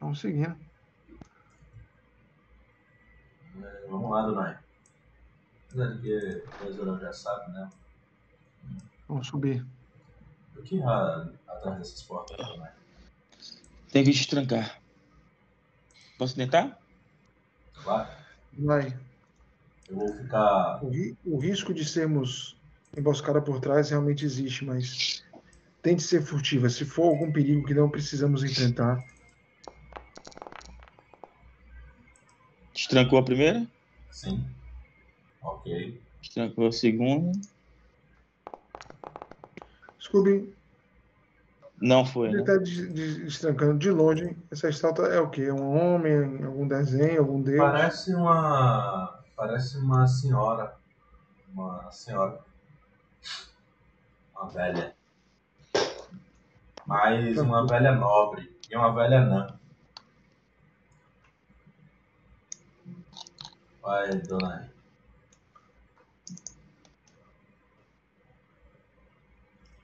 [SPEAKER 1] Vamos seguindo.
[SPEAKER 2] Vamos lá, Donai. Apesar de que o Ezra já sabe, né?
[SPEAKER 1] Vamos subir.
[SPEAKER 2] O que há atrás dessas portas, Donai?
[SPEAKER 3] Tem que destrancar. Posso tentar?
[SPEAKER 2] Claro.
[SPEAKER 1] Vai.
[SPEAKER 2] Eu vou ficar.
[SPEAKER 1] O, ri- o risco de sermos emboscada por trás realmente existe, mas tente ser furtiva. Se for algum perigo que não precisamos enfrentar,
[SPEAKER 3] Destrancou a primeira?
[SPEAKER 2] Sim. Ok.
[SPEAKER 3] Destrancou a segunda?
[SPEAKER 1] Scooby,
[SPEAKER 3] Não foi,
[SPEAKER 1] ele
[SPEAKER 3] né?
[SPEAKER 1] está destrancando de longe. Essa estátua é o quê? É um homem, algum desenho, algum deus?
[SPEAKER 2] Parece uma. Parece uma senhora. Uma senhora. Uma velha. Mas uma velha nobre. E uma velha anã. Vai, dona aí.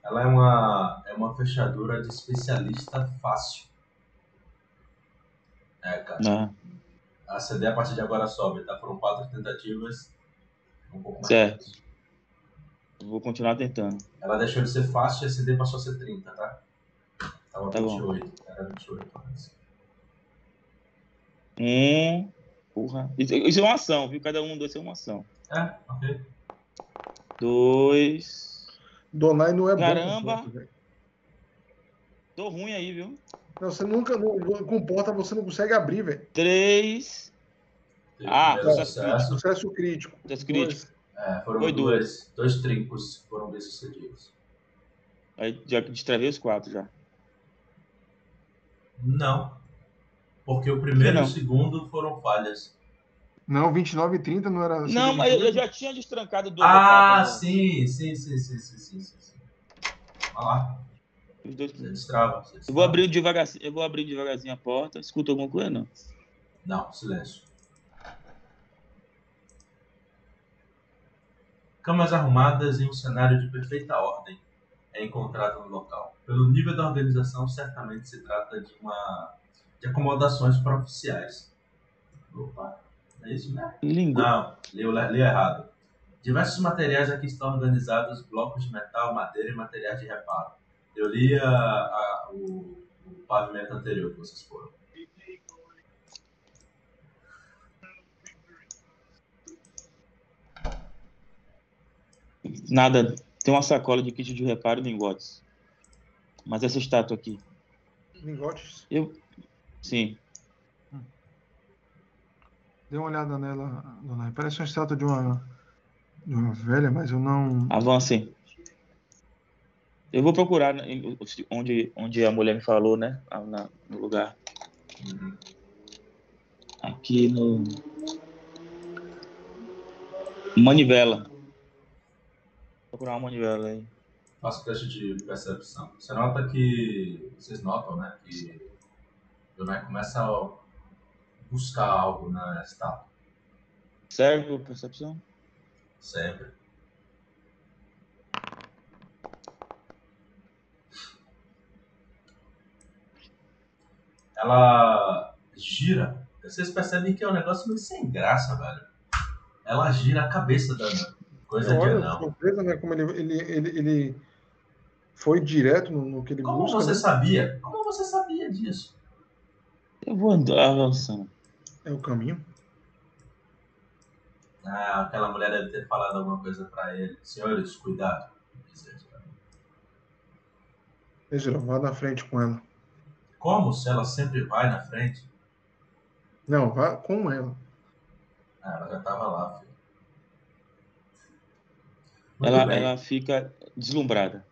[SPEAKER 2] Ela é uma, é uma fechadura de especialista fácil. É, cara.
[SPEAKER 3] Não.
[SPEAKER 2] A CD a partir de agora sobe, tá? Foram quatro tentativas. Um pouco mais.
[SPEAKER 3] Certo. Vou continuar tentando.
[SPEAKER 2] Ela deixou de ser fácil e a CD passou a ser 30, tá? Tava
[SPEAKER 3] Tá bom.
[SPEAKER 2] 28. Era 28 antes.
[SPEAKER 3] Um. Porra. Isso, isso é uma ação, viu? Cada um dois é uma ação.
[SPEAKER 2] É, ok.
[SPEAKER 3] Dois.
[SPEAKER 1] Donai não é bom.
[SPEAKER 3] Caramba.
[SPEAKER 1] porta, velho.
[SPEAKER 3] Tô ruim aí, viu?
[SPEAKER 1] Não, você nunca, não, com porta você não consegue abrir, velho.
[SPEAKER 3] Três. Ah,
[SPEAKER 2] primeiro
[SPEAKER 3] sucesso
[SPEAKER 2] sucesso.
[SPEAKER 1] Sucesso crítico.
[SPEAKER 3] Sucesso crítico.
[SPEAKER 1] Dois.
[SPEAKER 2] É, foram
[SPEAKER 3] Foi
[SPEAKER 2] dois, dois trincos foram bem sucedidos.
[SPEAKER 3] Aí já destravei os quatro já.
[SPEAKER 2] Não. Porque o primeiro e o segundo foram falhas.
[SPEAKER 1] Não, 29 e 30 não era.
[SPEAKER 3] Não, mas eu já tinha destrancado dois.
[SPEAKER 2] Ah, sim, sim, sim, sim, sim, sim, Olha lá.
[SPEAKER 3] Os dois.
[SPEAKER 2] Você destrava, você destrava.
[SPEAKER 3] Eu, vou abrir devagarzinho, eu vou abrir devagarzinho a porta. Escuta alguma coisa, não?
[SPEAKER 2] Não, silêncio. Camas arrumadas em um cenário de perfeita ordem é encontrado no local. Pelo nível da organização, certamente se trata de uma de acomodações para oficiais. Opa, é isso mesmo?
[SPEAKER 3] Língua.
[SPEAKER 2] Não, leu, leu errado. Diversos materiais aqui estão organizados, blocos de metal, madeira e materiais de reparo. Eu li a- a- o, o pavimento anterior que vocês foram.
[SPEAKER 3] Nada. Tem uma sacola de kit de reparo e lingotes. Mas essa estátua aqui.
[SPEAKER 1] Lingotes.
[SPEAKER 3] Sim.
[SPEAKER 1] Dê uma olhada nela, Donai. Parece uma estátua de uma, de uma velha, mas eu não.
[SPEAKER 3] Avancem. Eu vou procurar onde, onde a mulher me falou, né? Ah, na- no lugar. Aqui no. Manivela. Vou procurar uma manivela aí.
[SPEAKER 2] Faço teste de percepção. Você nota que. Vocês notam, né? Que o Donai começa a buscar algo na estátua.
[SPEAKER 3] Serve a percepção?
[SPEAKER 2] Sempre. Ela gira. Vocês percebem que é um negócio meio sem graça, velho. Ela gira a cabeça da. Coisa de
[SPEAKER 1] Olha,
[SPEAKER 2] anão.
[SPEAKER 1] surpresa, né? Como ele, ele, ele, ele foi direto no, no que ele
[SPEAKER 2] Como
[SPEAKER 1] busca.
[SPEAKER 2] você
[SPEAKER 1] né?
[SPEAKER 2] sabia? Como você sabia disso?
[SPEAKER 3] Eu vou andar avançando.
[SPEAKER 1] É o caminho.
[SPEAKER 2] Ah, aquela mulher deve ter falado alguma coisa pra ele. Senhores, cuidado.
[SPEAKER 1] Ezra, vá na frente com ela.
[SPEAKER 2] Como se ela sempre vai na frente?
[SPEAKER 1] Não, vá com ela.
[SPEAKER 2] Ah, ela já tava lá, filho. Muito
[SPEAKER 3] Ela,
[SPEAKER 2] bem.
[SPEAKER 3] ela fica deslumbrada.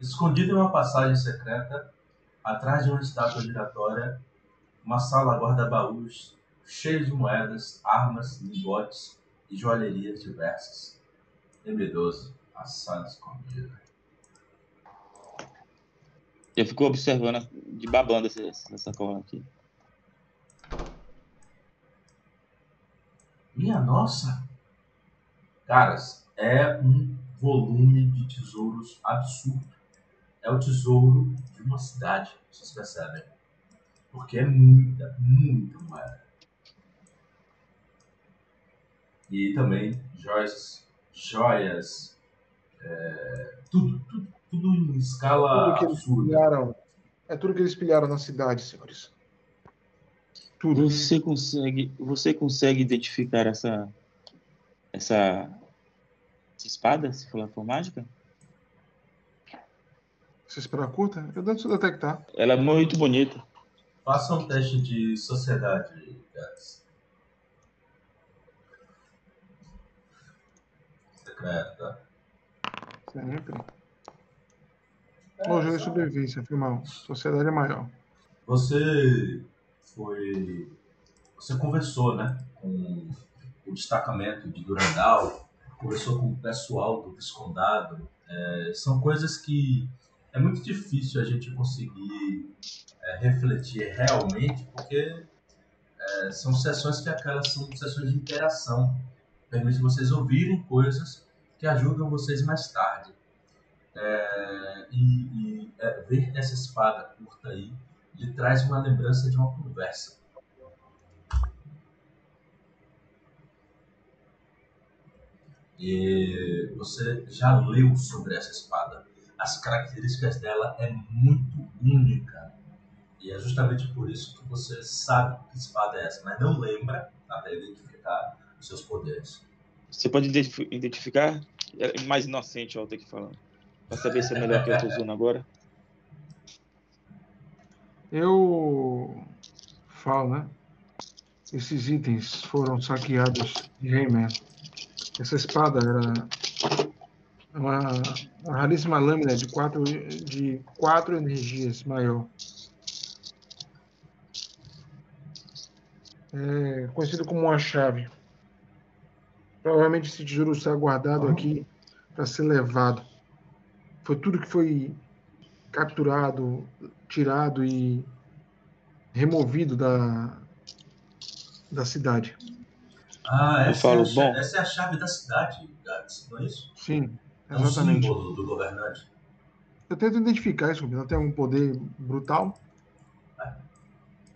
[SPEAKER 2] Escondido em uma passagem secreta, atrás de uma estátua giratória, uma sala guarda baús cheios de moedas, armas, lingotes e joalherias diversas. M12, assado escondido.
[SPEAKER 3] Eu fico observando, de babando essa, essa sacola aqui.
[SPEAKER 2] Minha nossa! Caras, é um volume de tesouros absurdo. É o tesouro de uma cidade, vocês percebem. Porque é muita, muita moeda. E também joias, joias, é, tudo, tudo, tudo em escala
[SPEAKER 1] Tudo que eles
[SPEAKER 2] absurda.
[SPEAKER 1] pilharam. É tudo que eles pilharam na cidade, senhores. Tudo.
[SPEAKER 3] Você consegue, você consegue identificar essa, essa, essa espada, se for, for mágica?
[SPEAKER 1] Você espera curta? Eu tento detectar.
[SPEAKER 3] Ela é muito bonita.
[SPEAKER 2] Faça um teste de sociedade, Gats. Secreto, tá?
[SPEAKER 1] Sempre. Hoje é sobrevivência, foi mal. Sociedade é maior.
[SPEAKER 2] Você foi. Você conversou, né? Com o destacamento de Durandal, conversou com o pessoal do Viscondado. É, são coisas que é muito difícil a gente conseguir é, refletir realmente, porque é, são sessões que aquelas são sessões de interação. Permite vocês ouvirem coisas que ajudam vocês mais tarde. É, e e, é, ver essa espada curta aí lhe traz uma lembrança de uma conversa. E você já leu sobre essa espada. As características dela é muito única. E é justamente por isso que você sabe que espada é essa, mas não lembra até identificar os seus poderes.
[SPEAKER 3] Você pode identifi- identificar? É mais inocente, ó, ter que falar. Pra saber se é melhor que eu tô usando agora.
[SPEAKER 1] Eu falo, né? Esses itens foram saqueados de Rayman. Essa espada era uma, uma raríssima lâmina de quatro, de quatro energias maior. É conhecido como uma chave. Provavelmente esse tesouro está guardado aqui para ser levado. Foi tudo que foi capturado, tirado e removido da, da cidade.
[SPEAKER 2] Ah,
[SPEAKER 3] Eu
[SPEAKER 2] essa,
[SPEAKER 3] falo,
[SPEAKER 2] é,
[SPEAKER 3] bom.
[SPEAKER 2] essa é a chave da cidade, Gats, não é isso?
[SPEAKER 1] Sim,
[SPEAKER 2] É um
[SPEAKER 1] exatamente.
[SPEAKER 2] símbolo do governante.
[SPEAKER 1] Eu tento identificar isso, ela tem algum poder brutal.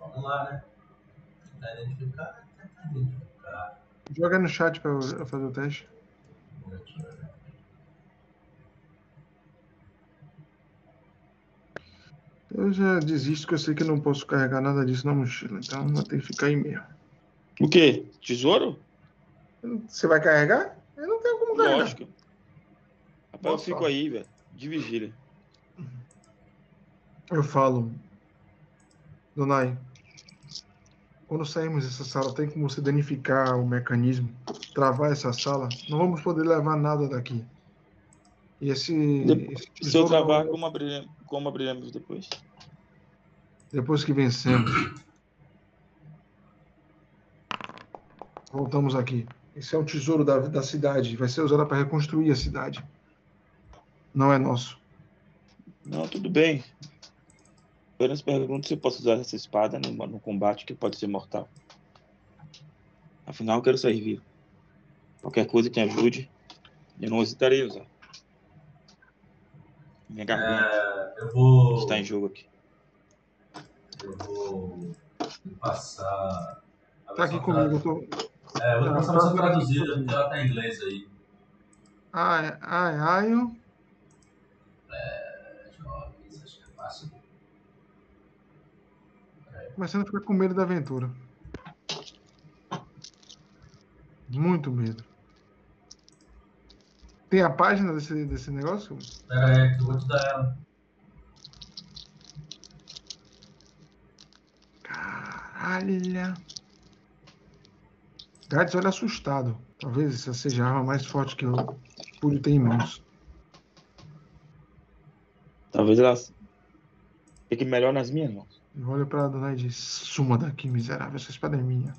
[SPEAKER 2] Vamos lá, né? Tentar identificar, tentar identificar.
[SPEAKER 1] Joga no chat para eu fazer o teste.
[SPEAKER 2] Né?
[SPEAKER 1] Eu já desisto, que eu sei que não posso carregar nada disso na mochila, então vai ter que ficar aí mesmo.
[SPEAKER 3] O quê? Tesouro?
[SPEAKER 1] Você vai carregar? Eu não tenho como carregar.
[SPEAKER 3] Lógico. Rapaz, eu
[SPEAKER 1] Nossa.
[SPEAKER 3] fico aí, velho. De vigília.
[SPEAKER 1] Eu falo, Donai, quando sairmos dessa sala, tem como você danificar o mecanismo, travar essa sala? Não vamos poder levar nada daqui. E esse, esse
[SPEAKER 3] Se eu travar, como abriremos, como abriremos depois?
[SPEAKER 1] Depois que vencemos. Voltamos aqui. Esse é um tesouro da, da cidade. Vai ser usado para reconstruir a cidade. Não é nosso.
[SPEAKER 3] Não, tudo bem. Apenas pergunto se eu posso usar essa espada no, no combate que pode ser mortal. Afinal, eu quero sair vivo. Qualquer coisa que ajude, eu não hesitarei em usar. Minha garganta
[SPEAKER 2] É, eu vou.
[SPEAKER 3] está em jogo aqui.
[SPEAKER 2] Eu vou me passar. a
[SPEAKER 1] Tá aqui comigo. Tô...
[SPEAKER 2] É, eu vou
[SPEAKER 1] Tá,
[SPEAKER 2] passar a
[SPEAKER 1] tá
[SPEAKER 2] versão
[SPEAKER 1] aqui
[SPEAKER 2] traduzida, porque ela tá em inglês aí.
[SPEAKER 1] Ai, ai, ai. eu-
[SPEAKER 2] É, jovens, acho que é fácil.
[SPEAKER 1] Começando a ficar com medo da aventura. Muito medo. Tem a página desse, desse negócio?
[SPEAKER 2] Que eu vou te dar ela.
[SPEAKER 1] Caralho. Gades olha assustado. Talvez essa seja a arma mais forte que eu pude ter em mãos.
[SPEAKER 3] Talvez ela fique melhor nas minhas mãos.
[SPEAKER 1] Eu olho pra dona e diz: Suma daqui, miserável, essa espada é minha.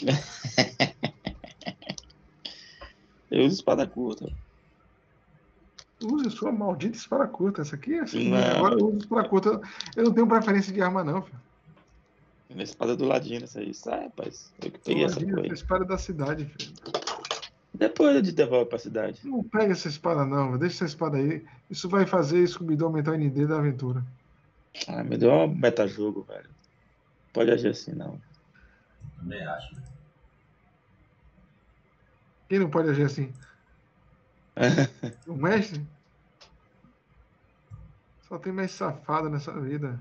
[SPEAKER 1] (laughs)
[SPEAKER 3] Eu uso espada curta.
[SPEAKER 1] Use sua maldita espada curta. Essa aqui é assim.
[SPEAKER 3] Não.
[SPEAKER 1] Agora eu uso espada curta. Eu não tenho preferência de arma, não, filho.
[SPEAKER 3] Minha espada do ladinho nessa aí. Sai, rapaz. Eu que peguei essa
[SPEAKER 1] essa espada é da cidade, filho.
[SPEAKER 3] Depois eu te devolvo pra cidade.
[SPEAKER 1] Não pega essa espada, não. Deixa essa espada aí. Isso vai fazer Scooby-Doo aumentar o ND da aventura.
[SPEAKER 3] Ah, me deu um metajogo, velho. Pode agir assim, não.
[SPEAKER 2] Também acho.
[SPEAKER 1] Quem não pode agir assim? (laughs) O mestre? Só tem mais safado nessa vida.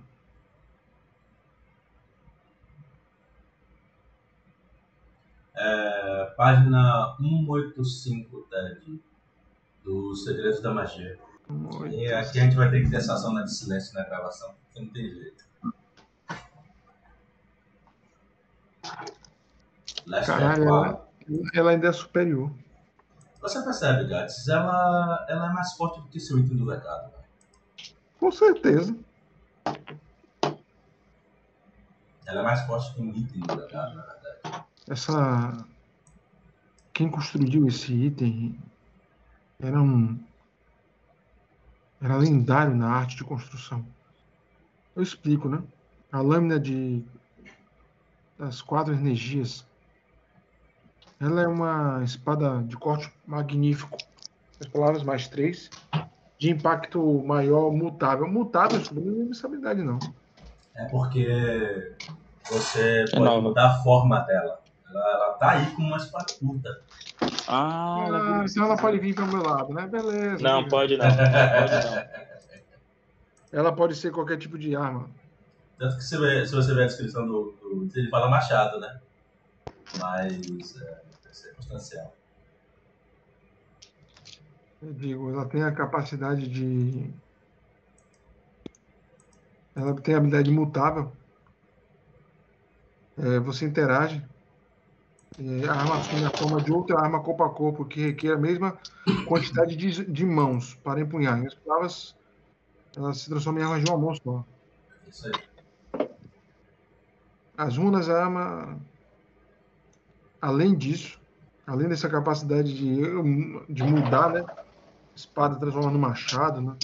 [SPEAKER 2] É, página 185, Ted. Dos Segredos da Magia.
[SPEAKER 1] Muito.
[SPEAKER 2] E aqui a gente vai ter que ter essa zona de silêncio na gravação, porque não tem jeito. Last
[SPEAKER 1] Caralho,
[SPEAKER 2] Ela...
[SPEAKER 1] ela, ainda é superior.
[SPEAKER 2] Você percebe, Gats, ela, ela é mais forte do que seu item do legado. velho.
[SPEAKER 1] Com certeza.
[SPEAKER 2] Ela é mais forte que um item do legado, na verdade.
[SPEAKER 1] Essa. Quem construiu esse item era um. Era lendário na arte de construção. Eu explico, né? A lâmina de. das quatro energias. Ela é uma espada de corte magnífico. As palavras mais três. De impacto maior, mutável. Mutável, isso não é não.
[SPEAKER 2] É porque você pode
[SPEAKER 3] nova.
[SPEAKER 2] mudar a forma dela. Ela, ela tá aí com uma espada curta.
[SPEAKER 3] Ah, ela
[SPEAKER 1] Ah, então ela pode vir para o meu lado, né? Beleza.
[SPEAKER 3] Não, pode não. Pode não.
[SPEAKER 1] Ela pode ser qualquer tipo de arma.
[SPEAKER 2] Tanto que você vê- se você ver a descrição do, do ele fala machado, né? Mas é, é circunstancial.
[SPEAKER 1] Eu digo, ela tem a capacidade de. Ela tem a habilidade mutável. É, você interage. A arma assume a forma de outra arma corpo a corpo, que requer a mesma quantidade de, de mãos para empunhar. Em outras palavras, ela se transforma em arma de uma mão só.
[SPEAKER 2] Isso aí.
[SPEAKER 1] As runas, a arma. Além disso, além dessa capacidade de, de mudar, né? Espada transforma no machado, né?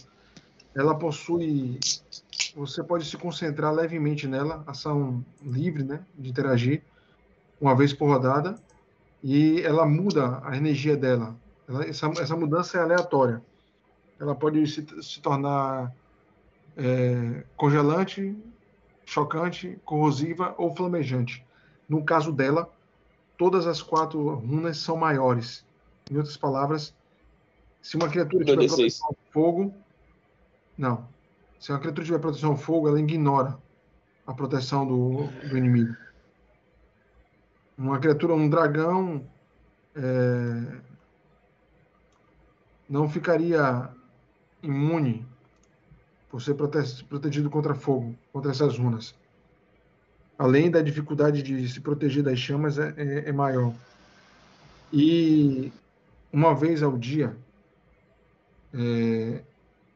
[SPEAKER 1] Ela possui. Você pode se concentrar levemente nela, ação livre, né? De interagir, uma vez por rodada, e ela muda a energia dela. Ela- essa, essa mudança é aleatória. Ela pode se, se tornar é, congelante, chocante, corrosiva ou flamejante. No caso dela, todas as quatro runas são maiores. Em outras palavras, se uma criatura tiver
[SPEAKER 3] 2d6.
[SPEAKER 1] proteção ao fogo, não. Se uma criatura tiver proteção ao fogo, ela ignora a proteção do, do inimigo. Uma criatura, um dragão, é, não ficaria imune por ser prote- protegido contra fogo, contra essas runas. Além da dificuldade de se proteger das chamas, é, é- é maior. E uma vez ao dia, é,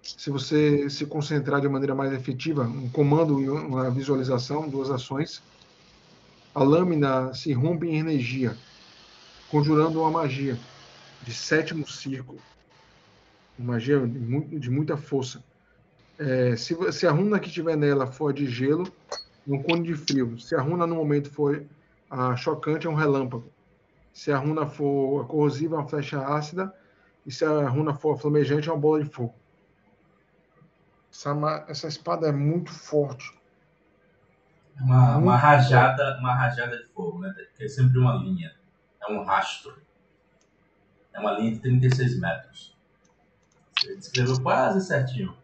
[SPEAKER 1] se você se concentrar de maneira mais efetiva, um comando e uma visualização, duas ações, a lâmina se rompe em energia, conjurando uma magia de sétimo círculo. Uma magia de, mu- de muita força. É, se, se a runa que tiver nela for de gelo, é um cone de frio. Se a runa no momento for a chocante, é um relâmpago. Se a runa for corrosiva, é uma flecha ácida. E se a runa for flamejante, é uma bola de fogo. Essa, essa espada é muito forte.
[SPEAKER 2] Uma, uma rajada, uma rajada de fogo, né? Porque é sempre uma linha. É um rastro. É uma linha de 36 metros. Você descreveu quase certinho.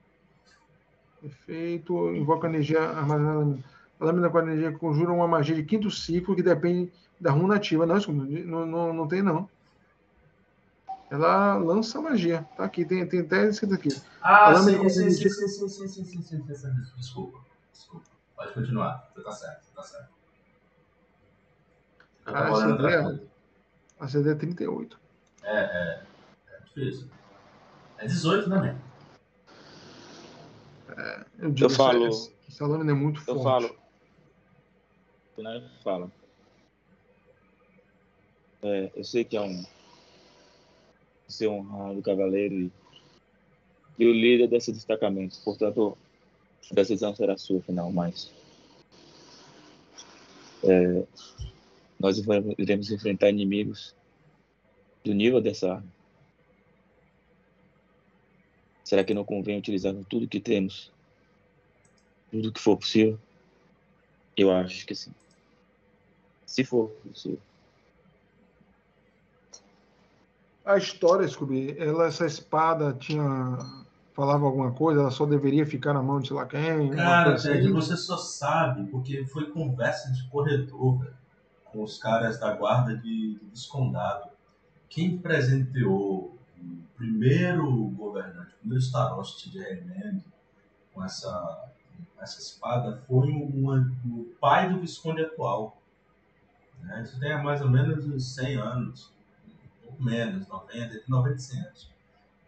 [SPEAKER 1] Efeito, invoca energia armazenada. A lâmina com a energia conjura uma magia de quinto ciclo que depende da runa ativa. Não, não, não, não tem, não. Ela lança magia. Tá aqui, tem, tem até escrito aqui.
[SPEAKER 2] Ah, sim, sim, sim, sim, sim, sim, sim, sim, sim, sim, sim. Desculpa, desculpa. Pode continuar. Você tá certo, você tá certo. Eu
[SPEAKER 1] Ah, ideia-
[SPEAKER 2] coisa.
[SPEAKER 1] A CD é 38.
[SPEAKER 2] É, é. É difícil. É 18, né, mesmo?
[SPEAKER 1] Eu, digo,
[SPEAKER 3] Eu falo-
[SPEAKER 1] Essa, essa lâmina é muito
[SPEAKER 3] Eu
[SPEAKER 1] forte.
[SPEAKER 3] falo. Né? Fala. É, eu sei que é um ser honrado cavaleiro e, e o líder desse destacamento. Portanto, a decisão será sua final, mas é, nós iremos enfrentar inimigos do nível dessa arma. Será que não convém utilizar tudo que temos? Tudo que for possível? Eu acho que sim. Se for possível.
[SPEAKER 1] A história, Scooby, ela, essa espada tinha falava alguma coisa, ela só deveria ficar na mão de sei lá quem.
[SPEAKER 2] Cara, assim. você só sabe porque foi conversa de corredor, velho, com os caras da guarda de, de Viscondado. Quem presenteou o primeiro governante, o primeiro staroste de Remendo com essa, essa espada foi uma, o pai do Visconde atual. Né? Isso tem mais ou menos uns 100 anos, um pouco menos, 90, entre 90 e 100 anos.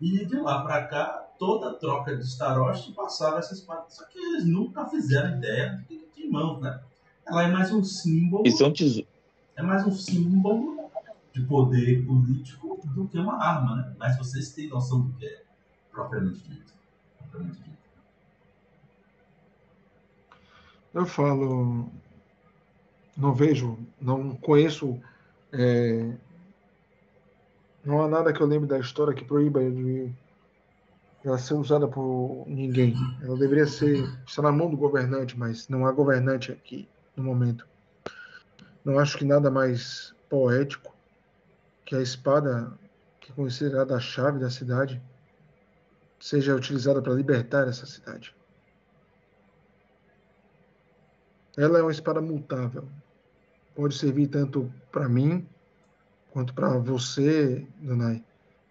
[SPEAKER 2] E de lá para cá, toda troca de Starost passava essa espada. Só que eles nunca fizeram ideia do que tinha em mãos, né? Ela é mais um símbolo.
[SPEAKER 3] Isso é um tesouro.
[SPEAKER 2] É mais um símbolo de poder político do que uma arma, né? Mas vocês têm noção do que é propriamente dito. Propriamente dito.
[SPEAKER 1] Eu falo, não vejo, não conheço, é, não há nada que eu lembre da história que proíba de ela ser usada por ninguém. Ela deveria ser estar na mão do governante, mas não há governante aqui no momento. Não acho que nada mais poético que a espada, que é considerada a chave da cidade, seja utilizada para libertar essa cidade. Ela é uma espada mutável. Pode servir tanto para mim, quanto para você, Donai,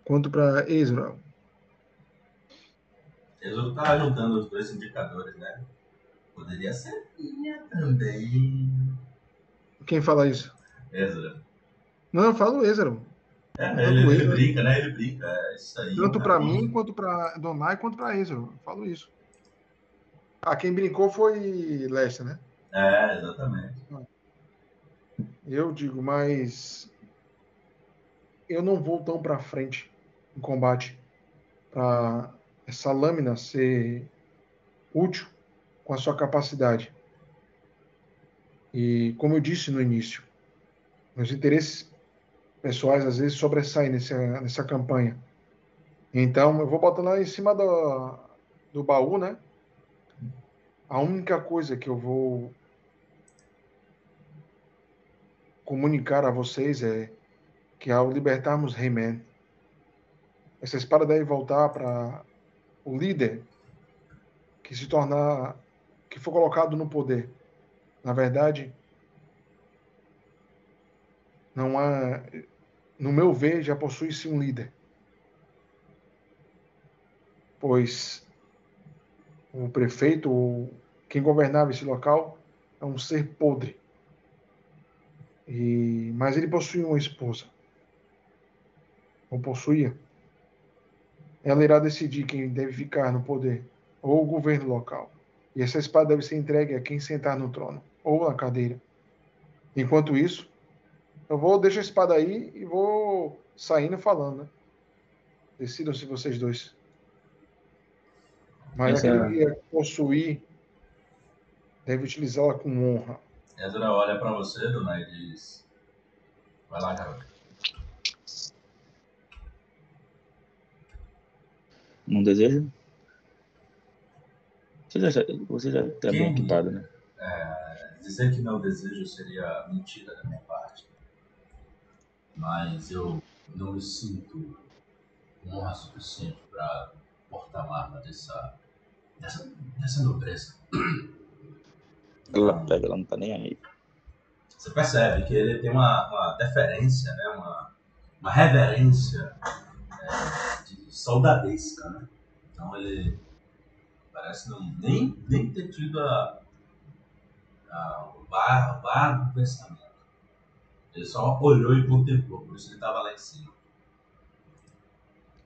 [SPEAKER 1] quanto para Israel.
[SPEAKER 2] Ezra está juntando os dois indicadores, né? Poderia ser minha também.
[SPEAKER 1] Quem fala isso?
[SPEAKER 2] Ezra.
[SPEAKER 1] Não, eu falo Ezra.
[SPEAKER 2] É, ele, ele, brinca, né? Ele brinca. É isso aí.
[SPEAKER 1] Tanto para mim, quanto para Donai, quanto para Ezra. Eu falo isso. Ah, quem brincou foi Lester, né?
[SPEAKER 2] É, exatamente.
[SPEAKER 1] Eu digo, mas eu não vou tão para frente em combate para essa lâmina ser útil com a sua capacidade. E como eu disse no início, meus interesses pessoais às vezes sobressaem nessa, nessa campanha. Então eu vou botando lá em cima do, do baú, né? A única coisa que eu vou comunicar a vocês é que ao libertarmos Rayman, essa espada deve voltar para o líder que se tornar, que for colocado no poder. Na verdade, não há, no meu ver, já possui-se um líder. Pois o prefeito, quem governava esse local, é um ser podre. E, mas ele possui uma esposa. Ou possuía. Ela irá decidir quem deve ficar no poder, ou o governo local. E essa espada deve ser entregue a quem sentar no trono, ou na cadeira. Enquanto isso, eu vou deixar a espada aí e vou saindo falando, né? Decidam-se vocês dois. Mas Essa... aquele que possuir deve utilizá-la com honra.
[SPEAKER 2] Ezra olha para você, Dona, e diz: Vai lá, garoto.
[SPEAKER 3] Não deseja? Você já, você já está bem equipado, né?
[SPEAKER 2] É, dizer que não desejo seria mentira da minha parte. Mas eu não me sinto honra suficiente para portar uma arma dessa, dessa, dessa nobreza.
[SPEAKER 3] Ela pega, ela não tá nem aí.
[SPEAKER 2] Você percebe que ele tem uma, uma deferência, né? uma, uma reverência é, de soldadesca, né? Então ele parece não, nem, nem ter tido a, a, o bar, o bar do pensamento. Ele só olhou e contemplou, por isso ele estava lá em cima.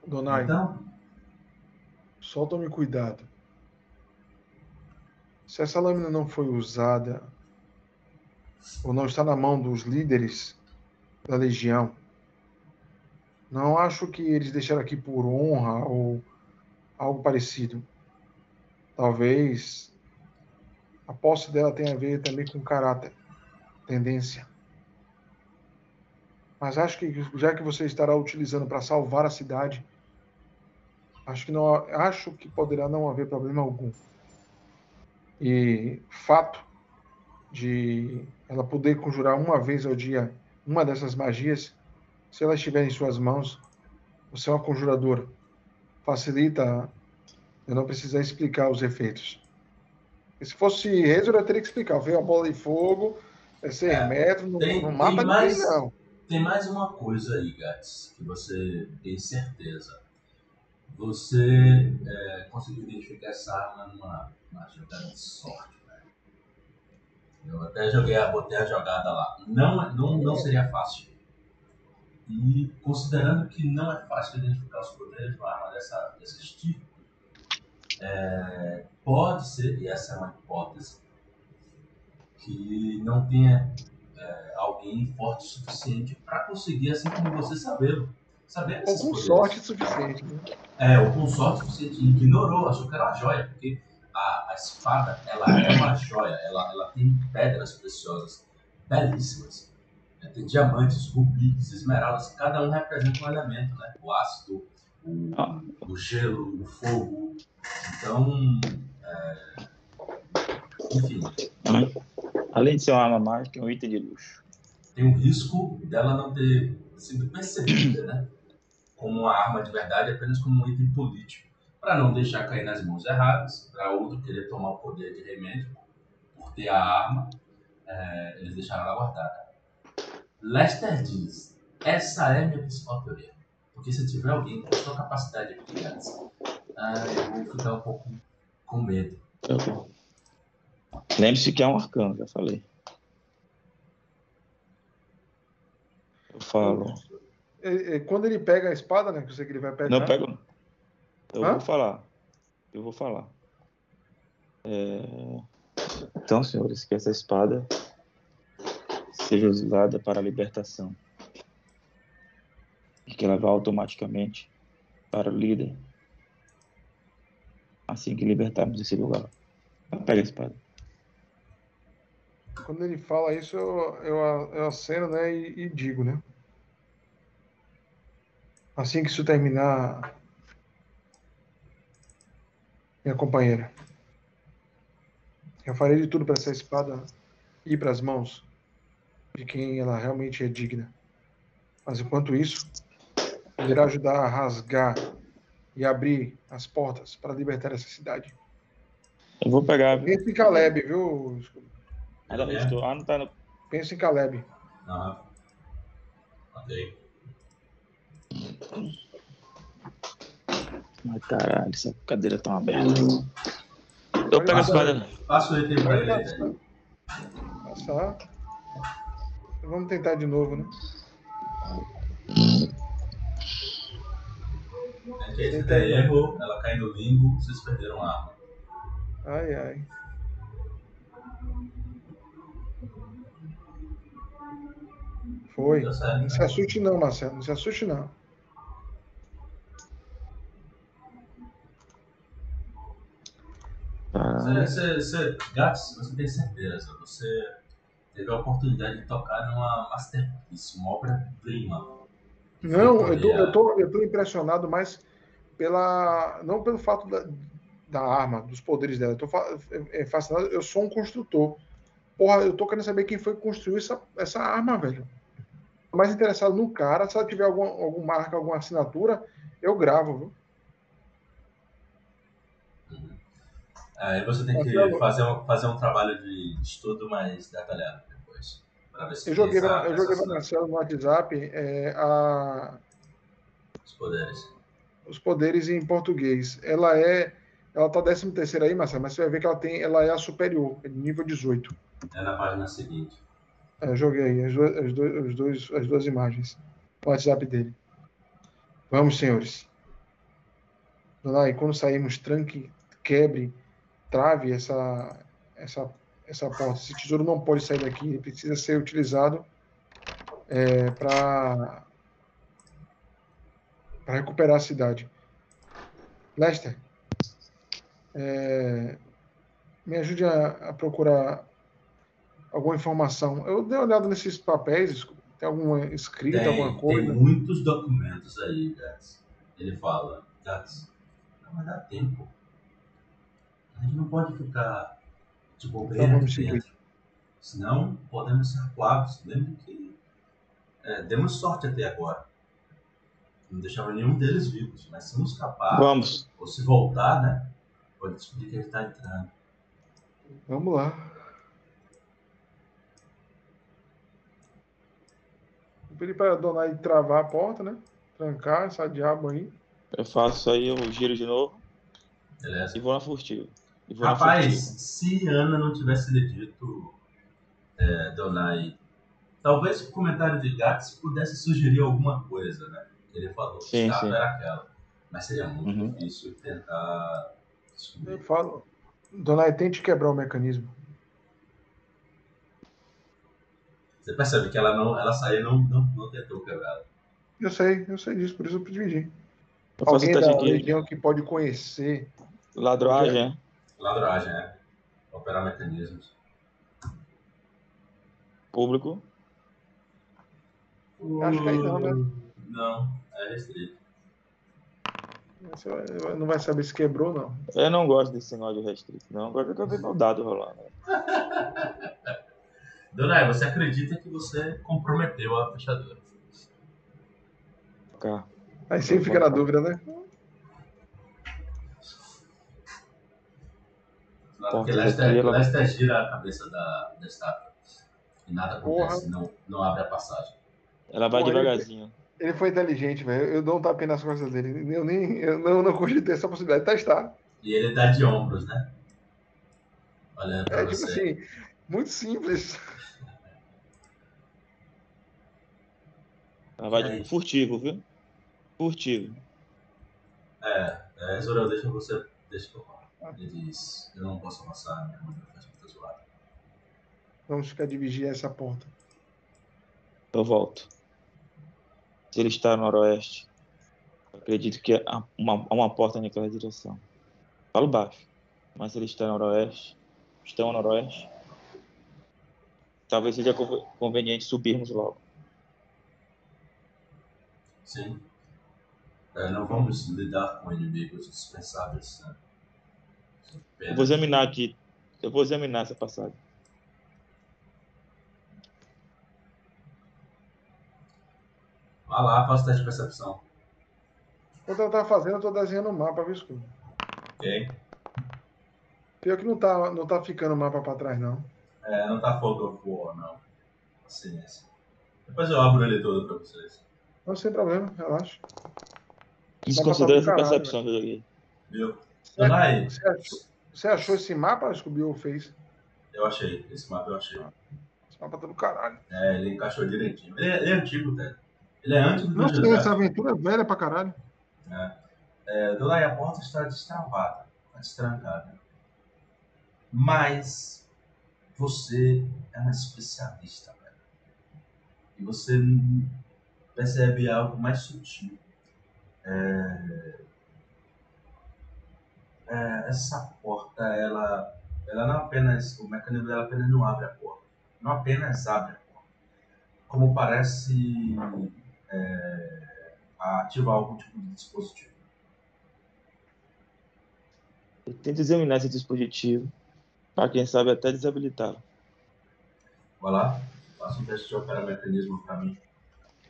[SPEAKER 1] Donai, então, só tome cuidado. Se essa lâmina não foi usada ou não está na mão dos líderes da legião, não acho que eles deixaram aqui por honra ou algo parecido. Talvez a posse dela tenha a ver também com caráter, tendência. Mas acho que já que você estará utilizando para salvar a cidade, acho que não acho que poderá não haver problema algum. E fato de ela poder conjurar uma vez ao dia uma dessas magias, se ela estiver em suas mãos, você é uma conjuradora. Facilita Eu não precisar explicar os efeitos. E se fosse Rezo, eu teria que explicar. Veio a bola de fogo, é 6
[SPEAKER 2] É,
[SPEAKER 1] metros, não,
[SPEAKER 2] tem-
[SPEAKER 1] não
[SPEAKER 2] tem
[SPEAKER 1] mata
[SPEAKER 2] mais-
[SPEAKER 1] não.
[SPEAKER 2] Tem mais uma coisa aí, Gats, que você tem certeza. Você é, conseguiu identificar essa arma numa, numa jogada de sorte, velho. Eu até joguei, botei a jogada lá. Não, é- não, não seria fácil. E considerando que não é fácil identificar os poderes de uma arma dessa, desse tipo, é, pode ser, e essa é uma hipótese, que não tenha é, alguém forte o suficiente para conseguir, assim como você, sabê-lo. Saber
[SPEAKER 1] Ou com
[SPEAKER 2] poderes.
[SPEAKER 1] sorte suficiente. Né?
[SPEAKER 2] É, ou com sorte suficiente. Ignorou, achou que era uma joia, porque a, a espada, ela é uma joia, ela, ela tem pedras preciosas, belíssimas. É, tem diamantes, rubis, esmeraldas, cada um representa um elemento, né? O ácido, o,
[SPEAKER 3] Ah.
[SPEAKER 2] o gelo, o fogo. Então, é, enfim,
[SPEAKER 3] Além de ser uma arma mágica, é um item de luxo.
[SPEAKER 2] tem o risco dela não ter sido percebida, né? Como uma arma de verdade, apenas como um item político, para não deixar cair nas mãos erradas, para outro querer tomar o poder de remédio por ter a arma, é, eles deixaram ela guardada. Lester diz: essa é a minha principal teoria, porque se tiver alguém com sua capacidade aqui, Gats, ah, eu vou ficar um pouco com medo.
[SPEAKER 3] Eu- Lembre-se que é um arcano, já falei. Eu falo.
[SPEAKER 1] É, é, Quando ele pega a espada, né? Que eu sei que ele vai pegar.
[SPEAKER 3] Não pego. Eu
[SPEAKER 1] Hã?
[SPEAKER 3] vou falar. Eu vou falar. É, Então, senhores, que essa espada seja usada para a libertação. E que ela vá automaticamente para o líder. Assim que libertarmos esse lugar. Pega a espada.
[SPEAKER 1] Quando ele fala isso, eu, eu, eu aceno, né? E, e digo, né? Assim que isso terminar, minha companheira, eu farei de tudo para essa espada ir para as mãos de quem ela realmente é digna. Mas enquanto isso, poderá ajudar a rasgar e abrir as portas para libertar essa cidade.
[SPEAKER 3] Eu vou pegar.
[SPEAKER 1] Pensa em Caleb, viu?
[SPEAKER 3] Ah, não, estou- ah, não tá no.
[SPEAKER 1] Pensa em Caleb.
[SPEAKER 2] Aham. Ok.
[SPEAKER 3] Ai, caralho, essa cadeira tá aberta. Eu pego a espada.
[SPEAKER 2] Passa o item pra ele.
[SPEAKER 1] Passar. Vamos tentar de novo, né?
[SPEAKER 2] Gente, esse der erro, ela cai no limbo, vocês perderam a arma.
[SPEAKER 1] Ai, ai. Foi.
[SPEAKER 2] Deu certo,
[SPEAKER 1] Não se
[SPEAKER 2] né?
[SPEAKER 1] assuste não, Marcelo. Não se assuste não.
[SPEAKER 3] Tá.
[SPEAKER 2] Você, você, você, Gats, você tem certeza, você teve a oportunidade de tocar numa masterpiece, uma obra-prima.
[SPEAKER 1] Não, eu tô, eu, tô, eu tô impressionado mais pela. Não pelo fato da, da arma, dos poderes dela. Eu tô é, é, fascinado. Eu sou um construtor. Porra, eu tô querendo saber quem foi que construiu essa, essa arma, velho. Tô mais interessado no cara. Se ela tiver alguma, alguma marca, alguma assinatura, eu gravo, viu?
[SPEAKER 2] Aí você tem que
[SPEAKER 1] Marcelo.
[SPEAKER 2] fazer um, fazer um trabalho de estudo mais detalhado depois. Pra ver se
[SPEAKER 1] Eu joguei,
[SPEAKER 2] essas-
[SPEAKER 1] pra Marcelo no WhatsApp é, a,
[SPEAKER 2] os poderes.
[SPEAKER 1] os poderes em português. Ela é. Ela tá 13 terceira aí, Marcelo, mas você vai ver que ela tem. Ela é a superior, é nível 18.
[SPEAKER 2] É na página seguinte.
[SPEAKER 1] É, eu joguei aí as duas, as, duas, dois, as duas imagens no WhatsApp dele. Vamos, senhores. Donai, quando sairmos, tranque, quebre, trave essa, essa, essa porta. Esse tesouro não pode sair daqui, ele precisa ser utilizado é, para recuperar a cidade. Lester, é, me ajude a, a procurar alguma informação. Eu dei uma olhada nesses papéis, tem alguma escrita,
[SPEAKER 2] Tem,
[SPEAKER 1] alguma
[SPEAKER 2] tem
[SPEAKER 1] coisa?
[SPEAKER 2] muitos documentos aí, Gats. Ele fala, Gats, não vai dar tempo. A gente não pode ficar de bobeira
[SPEAKER 1] Então
[SPEAKER 2] aqui dentro. Senão podemos ser coados. Lembre que é, demos sorte até agora. Não deixava nenhum deles vivos. Mas se nos escapar
[SPEAKER 3] Vamos.
[SPEAKER 2] ou se voltar, né? Pode descobrir que ele tá entrando.
[SPEAKER 1] Vamos lá. Vou pedir pra Donai travar a porta, né? Trancar essa diabo aí.
[SPEAKER 3] Eu faço aí o giro de novo
[SPEAKER 2] Beleza?
[SPEAKER 3] e vou na furtiva.
[SPEAKER 2] Rapaz, se Ana não tivesse dito, é, Donai, talvez o comentário de Gats pudesse sugerir alguma coisa, né? Ele falou que
[SPEAKER 3] Sim,
[SPEAKER 2] a
[SPEAKER 3] sim.
[SPEAKER 2] era aquela. Mas seria muito
[SPEAKER 3] Uhum.
[SPEAKER 2] difícil tentar
[SPEAKER 1] Eu falo. Donai, tente quebrar o mecanismo.
[SPEAKER 2] Você percebe que ela não, ela saiu e não, não, não tentou quebrar.
[SPEAKER 1] Eu sei, eu sei disso, por isso eu dividi.
[SPEAKER 3] Eu
[SPEAKER 1] Alguém da legião que pode conhecer.
[SPEAKER 3] Ladroagem, é?
[SPEAKER 2] Ladragem, é. Operar mecanismos.
[SPEAKER 3] Público.
[SPEAKER 1] Acho que aí não, né?
[SPEAKER 2] Não, é restrito.
[SPEAKER 1] Você vai- não vai saber se quebrou, não.
[SPEAKER 3] Eu não gosto desse negócio de restrito, não. Agora que eu vi meu dado rolando. (laughs)
[SPEAKER 2] Donai, você acredita que você comprometeu a fechadura?
[SPEAKER 3] Cá.
[SPEAKER 1] Aí sempre fica na dúvida, né?
[SPEAKER 2] Porque
[SPEAKER 3] Portas
[SPEAKER 2] Lester,
[SPEAKER 3] aqui, ela-
[SPEAKER 2] Lester gira a cabeça da, da estátua. E nada acontece,
[SPEAKER 1] Porra.
[SPEAKER 2] não, não abre a passagem.
[SPEAKER 3] Ela vai
[SPEAKER 1] ele-
[SPEAKER 3] devagarzinho.
[SPEAKER 1] Ele foi inteligente, velho. Eu dou um tapinha nas costas dele. Eu nem. Eu não, não cogitei essa possibilidade de testar.
[SPEAKER 2] E ele dá de ombros, né? Olhando pra
[SPEAKER 1] É tipo
[SPEAKER 2] você.
[SPEAKER 1] assim, muito simples. (laughs)
[SPEAKER 3] Ela vai de furtivo, viu? Furtivo.
[SPEAKER 2] É, é Zorel, deixa você. Deixa eu falo. Ele diz: Eu não posso avançar, minha mãe faz muita zoada.
[SPEAKER 1] Vamos ficar de vigia essa porta.
[SPEAKER 3] Eu volto. Se ele está no noroeste, acredito que há uma, há uma porta naquela direção. Falo baixo. Mas se ele está no noroeste, estão no noroeste, talvez seja conv- conveniente subirmos logo.
[SPEAKER 2] Sim. É, não vamos lidar com inimigos dispensáveis, né?
[SPEAKER 3] Eu vou examinar aqui. Eu vou examinar essa passagem.
[SPEAKER 2] Vá lá, faça o teste de percepção.
[SPEAKER 1] Enquanto ela tá fazendo, eu tô desenhando o mapa, viu, Scooby?
[SPEAKER 2] Ok?
[SPEAKER 1] Pior que não tá, não tá ficando o mapa pra trás, não.
[SPEAKER 2] É, não tá Fog of War, não. Paciência. Depois eu abro ele todo pra vocês.
[SPEAKER 1] Não, sem problema, relaxa.
[SPEAKER 3] Desconsidera essa percepção que eu joguei.
[SPEAKER 2] Viu? Donai,
[SPEAKER 1] Você achou, esse mapa, Scooby, ou fez?
[SPEAKER 2] eu achei. Esse mapa eu achei.
[SPEAKER 1] Esse mapa tá do caralho.
[SPEAKER 2] É, ele encaixou direitinho. Ele é, ele é antigo, Ted. Ele é antes do
[SPEAKER 1] Não sei,
[SPEAKER 2] Dungeons
[SPEAKER 1] essa aventura é velha pra caralho.
[SPEAKER 2] É, Donai, a porta está destravada. Está destrancada. Mas você é um especialista, velho. E você percebe algo mais sutil. É, é, essa porta, ela, ela não apenas, o mecanismo dela apenas não abre a porta. Não apenas abre a porta. Como parece é, ativar algum tipo de dispositivo.
[SPEAKER 3] Eu tento examinar esse dispositivo para quem sabe até desabilitá-lo.
[SPEAKER 2] Vai lá, faça um teste de operar mecanismo pra mim.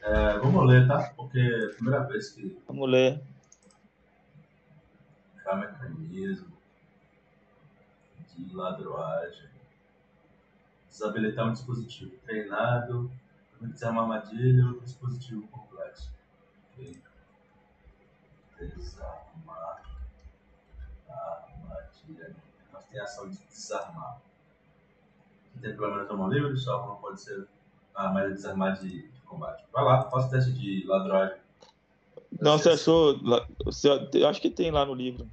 [SPEAKER 2] É, vamos ler, tá? Porque é a primeira vez que
[SPEAKER 3] Vamos ler.
[SPEAKER 2] Mecanismo de ladroagem. Desabilitar um dispositivo treinado, uma armadilha ou dispositivo complexo. Ok. Desarmar armadilha. Nós tem a ação de desarmar. Tem pelo menos a mão livre, só não pode ser. Ah, mas é desarmar de, de combate. Vai lá, faça o teste de ladroagem.
[SPEAKER 3] Não, você- Eu acho que tem lá no livro.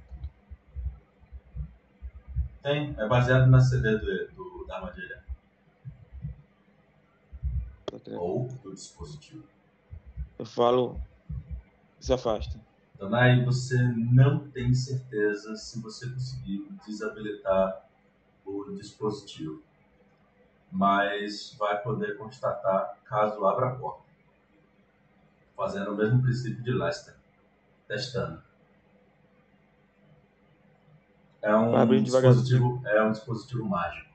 [SPEAKER 2] Tem, é baseado na CD do, do- da armadilha. Ou do dispositivo.
[SPEAKER 3] Eu falo. Se afasta.
[SPEAKER 2] Aí você não tem certeza se você conseguir desabilitar o dispositivo. Mas vai poder constatar caso abra a porta. Fazendo o mesmo princípio de Lester. Testando. É um, dispositivo, é um dispositivo mágico.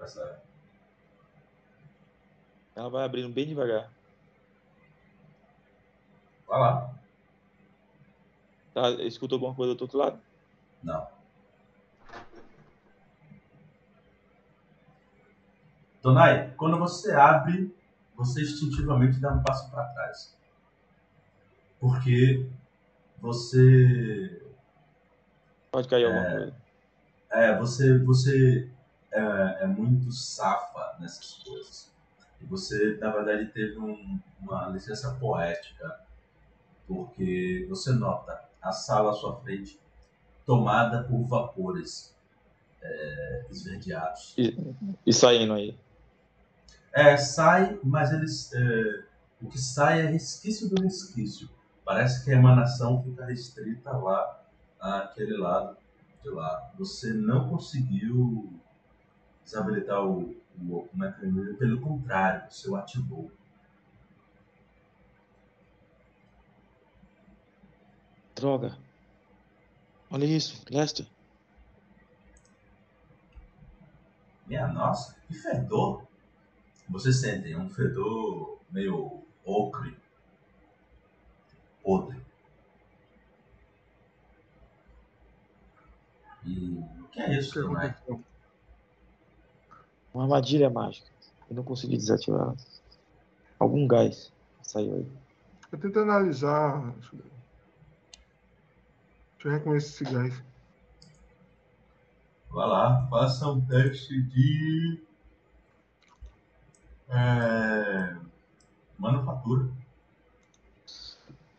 [SPEAKER 2] Essa... É.
[SPEAKER 3] Ela vai abrindo bem devagar.
[SPEAKER 2] Vai lá.
[SPEAKER 3] Tá, escutou alguma coisa do outro lado?
[SPEAKER 2] Não. Donai, quando você abre, você instintivamente dá um passo para trás. Porque você
[SPEAKER 3] Pode cair alguma coisa.
[SPEAKER 2] É, você, você é, é muito safa nessas coisas. E você, na verdade, teve um, uma licença poética, porque você nota a sala à sua frente tomada por vapores é, esverdeados.
[SPEAKER 3] E, e, saindo aí.
[SPEAKER 2] É, sai, mas eles. É, o que sai é resquício do resquício. Parece que a emanação fica restrita lá, àquele lado de lá. Você não conseguiu desabilitar o, o, o mecanismo, pelo contrário, você o ativou.
[SPEAKER 3] Droga. Olha isso, Lester.
[SPEAKER 2] Minha nossa, que fedor. Você sente um fedor meio ocre, podre. E o que é isso, não é?
[SPEAKER 3] Uma armadilha mágica. Eu não consegui desativar. Algum gás saiu aí.
[SPEAKER 1] Eu tento analisar. Deixa eu reconhecer esse gás.
[SPEAKER 2] Vai lá, faça um teste de. É, manufatura.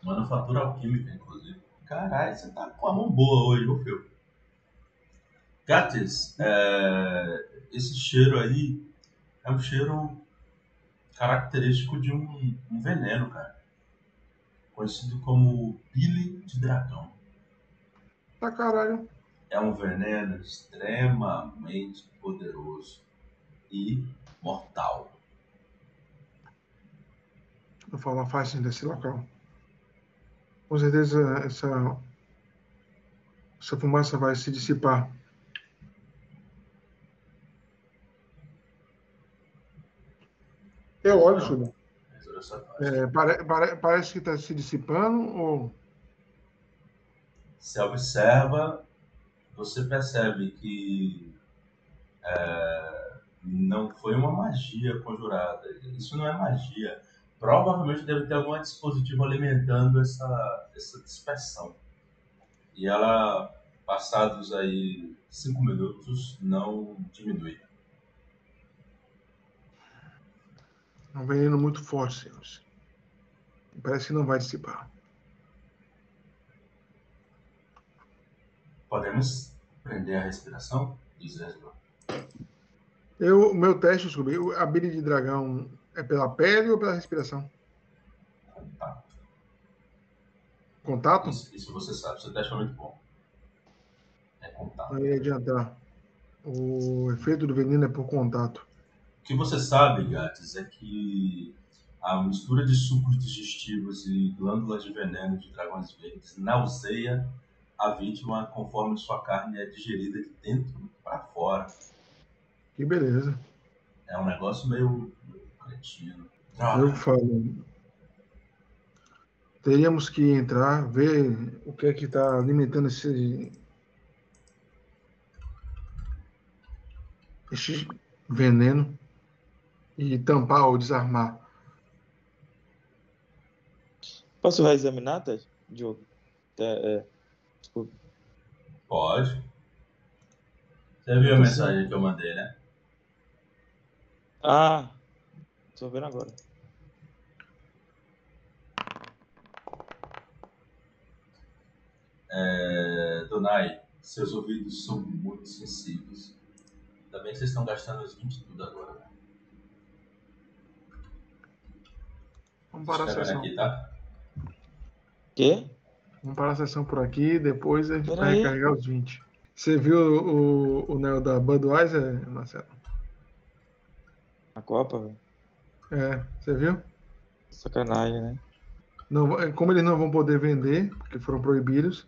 [SPEAKER 2] Manufatura alquímica, inclusive. Caralho, você tá com a mão boa hoje, ô filho. Gates, é, esse cheiro aí é um cheiro característico de um, um veneno, cara. Conhecido como bile de dragão.
[SPEAKER 1] Tá caralho.
[SPEAKER 2] É um veneno extremamente poderoso e mortal.
[SPEAKER 1] Vou falar fácil desse local. Com certeza essa, essa fumaça vai se dissipar É óleo, Chuba. É, pare, pare, parece que está se dissipando ou.
[SPEAKER 2] Se observa, você percebe que é, não foi uma magia conjurada. Isso não é magia. Provavelmente deve ter algum dispositivo alimentando essa, essa dispersão. E ela, passados aí cinco minutos, não diminui.
[SPEAKER 1] É um veneno muito forte, senhores. Parece que não vai dissipar.
[SPEAKER 2] Podemos prender a respiração? Diz
[SPEAKER 1] Eu, o meu teste, descobri, a bile de dragão é pela pele ou pela respiração?
[SPEAKER 2] Contato.
[SPEAKER 1] Contato?
[SPEAKER 2] Isso, isso você sabe, seu teste é muito bom. É contato.
[SPEAKER 1] Não ia adiantar. O efeito do veneno é por contato
[SPEAKER 2] que você sabe, Gates, é que a mistura de sucos digestivos e glândulas de veneno de dragões verdes nauseia a vítima conforme sua carne é digerida de dentro para fora.
[SPEAKER 1] Que beleza.
[SPEAKER 2] É um negócio meio, meio cretino.
[SPEAKER 1] Eu falo. Teríamos que entrar, ver o que é que está alimentando esse, esse veneno e tampar ou desarmar.
[SPEAKER 3] Posso reexaminar, Ted? Diogo? É, é,
[SPEAKER 2] desculpa. Pode. Você viu a mensagem que eu mandei, né?
[SPEAKER 3] Ah, estou vendo agora.
[SPEAKER 2] É, Donai, seus ouvidos são muito sensíveis. Ainda bem que vocês estão gastando os 20 tudo agora,
[SPEAKER 1] Vamos parar a sessão.
[SPEAKER 2] Aqui, tá?
[SPEAKER 3] Quê?
[SPEAKER 1] Vamos parar a sessão por aqui, depois a gente Pera vai aí. recarregar os 20. Você viu o, o Neo da Budweiser, Marcelo?
[SPEAKER 3] A Copa, velho?
[SPEAKER 1] É, você viu?
[SPEAKER 3] Sacanagem, né?
[SPEAKER 1] Não, é, como eles não vão poder vender, porque foram proibidos,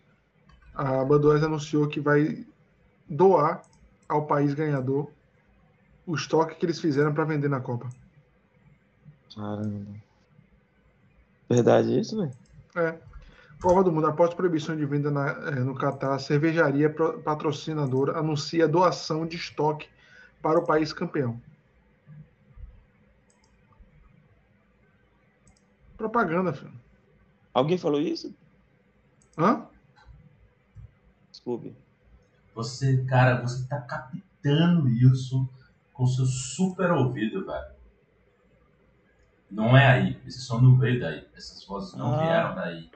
[SPEAKER 1] a Budweiser anunciou que vai doar ao país ganhador o estoque que eles fizeram para vender na Copa.
[SPEAKER 3] Caramba. Verdade isso, velho?
[SPEAKER 1] É. Copa do Mundo, após proibição de venda na, é, no Catar, a cervejaria patrocinadora anuncia doação de estoque para o país campeão. Propaganda, filho.
[SPEAKER 3] Alguém falou isso?
[SPEAKER 1] Hã?
[SPEAKER 3] Desculpe.
[SPEAKER 2] Você, cara, você tá captando isso com seu super ouvido, velho. Não é aí. Esse som não veio daí. Essas vozes não
[SPEAKER 3] Ah.
[SPEAKER 2] vieram daí.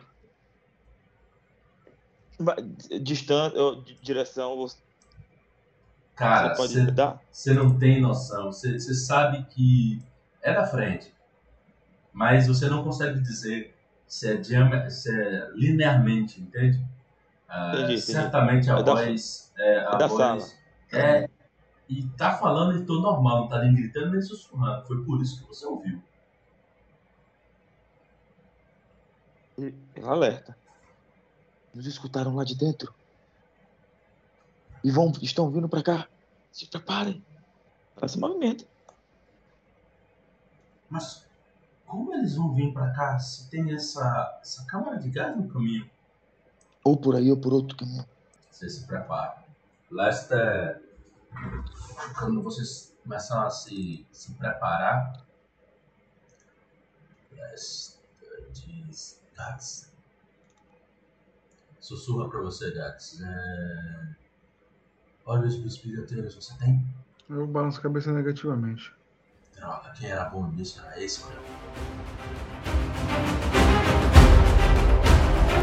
[SPEAKER 3] Distância, direção, você
[SPEAKER 2] Cara, você não tem noção. Você sabe que é da frente. Mas você não consegue dizer se é, se é linearmente, entende? Ah,
[SPEAKER 3] Entendi, entendi.
[SPEAKER 2] certamente a
[SPEAKER 3] É da-
[SPEAKER 2] voz. É, a
[SPEAKER 3] é da
[SPEAKER 2] voz é. E tá falando em tom normal, não tá nem gritando nem sussurrando. Foi por isso que você ouviu.
[SPEAKER 3] Alerta. Nos escutaram lá de dentro. E vão, estão vindo pra cá. Se preparem. Ela se movimenta.
[SPEAKER 2] Mas como eles vão vir pra cá se tem essa, essa câmara de gás no caminho?
[SPEAKER 3] Ou por aí ou por outro caminho.
[SPEAKER 2] Você se prepara. Lester, quando vocês começam a se, se preparar, Lester diz, Gats, sussurra pra você, Gats. É... Olhos dos bilheteiros, você tem?
[SPEAKER 1] Eu balanço a cabeça negativamente.
[SPEAKER 2] Droga, quem era bom nisso era esse, meu.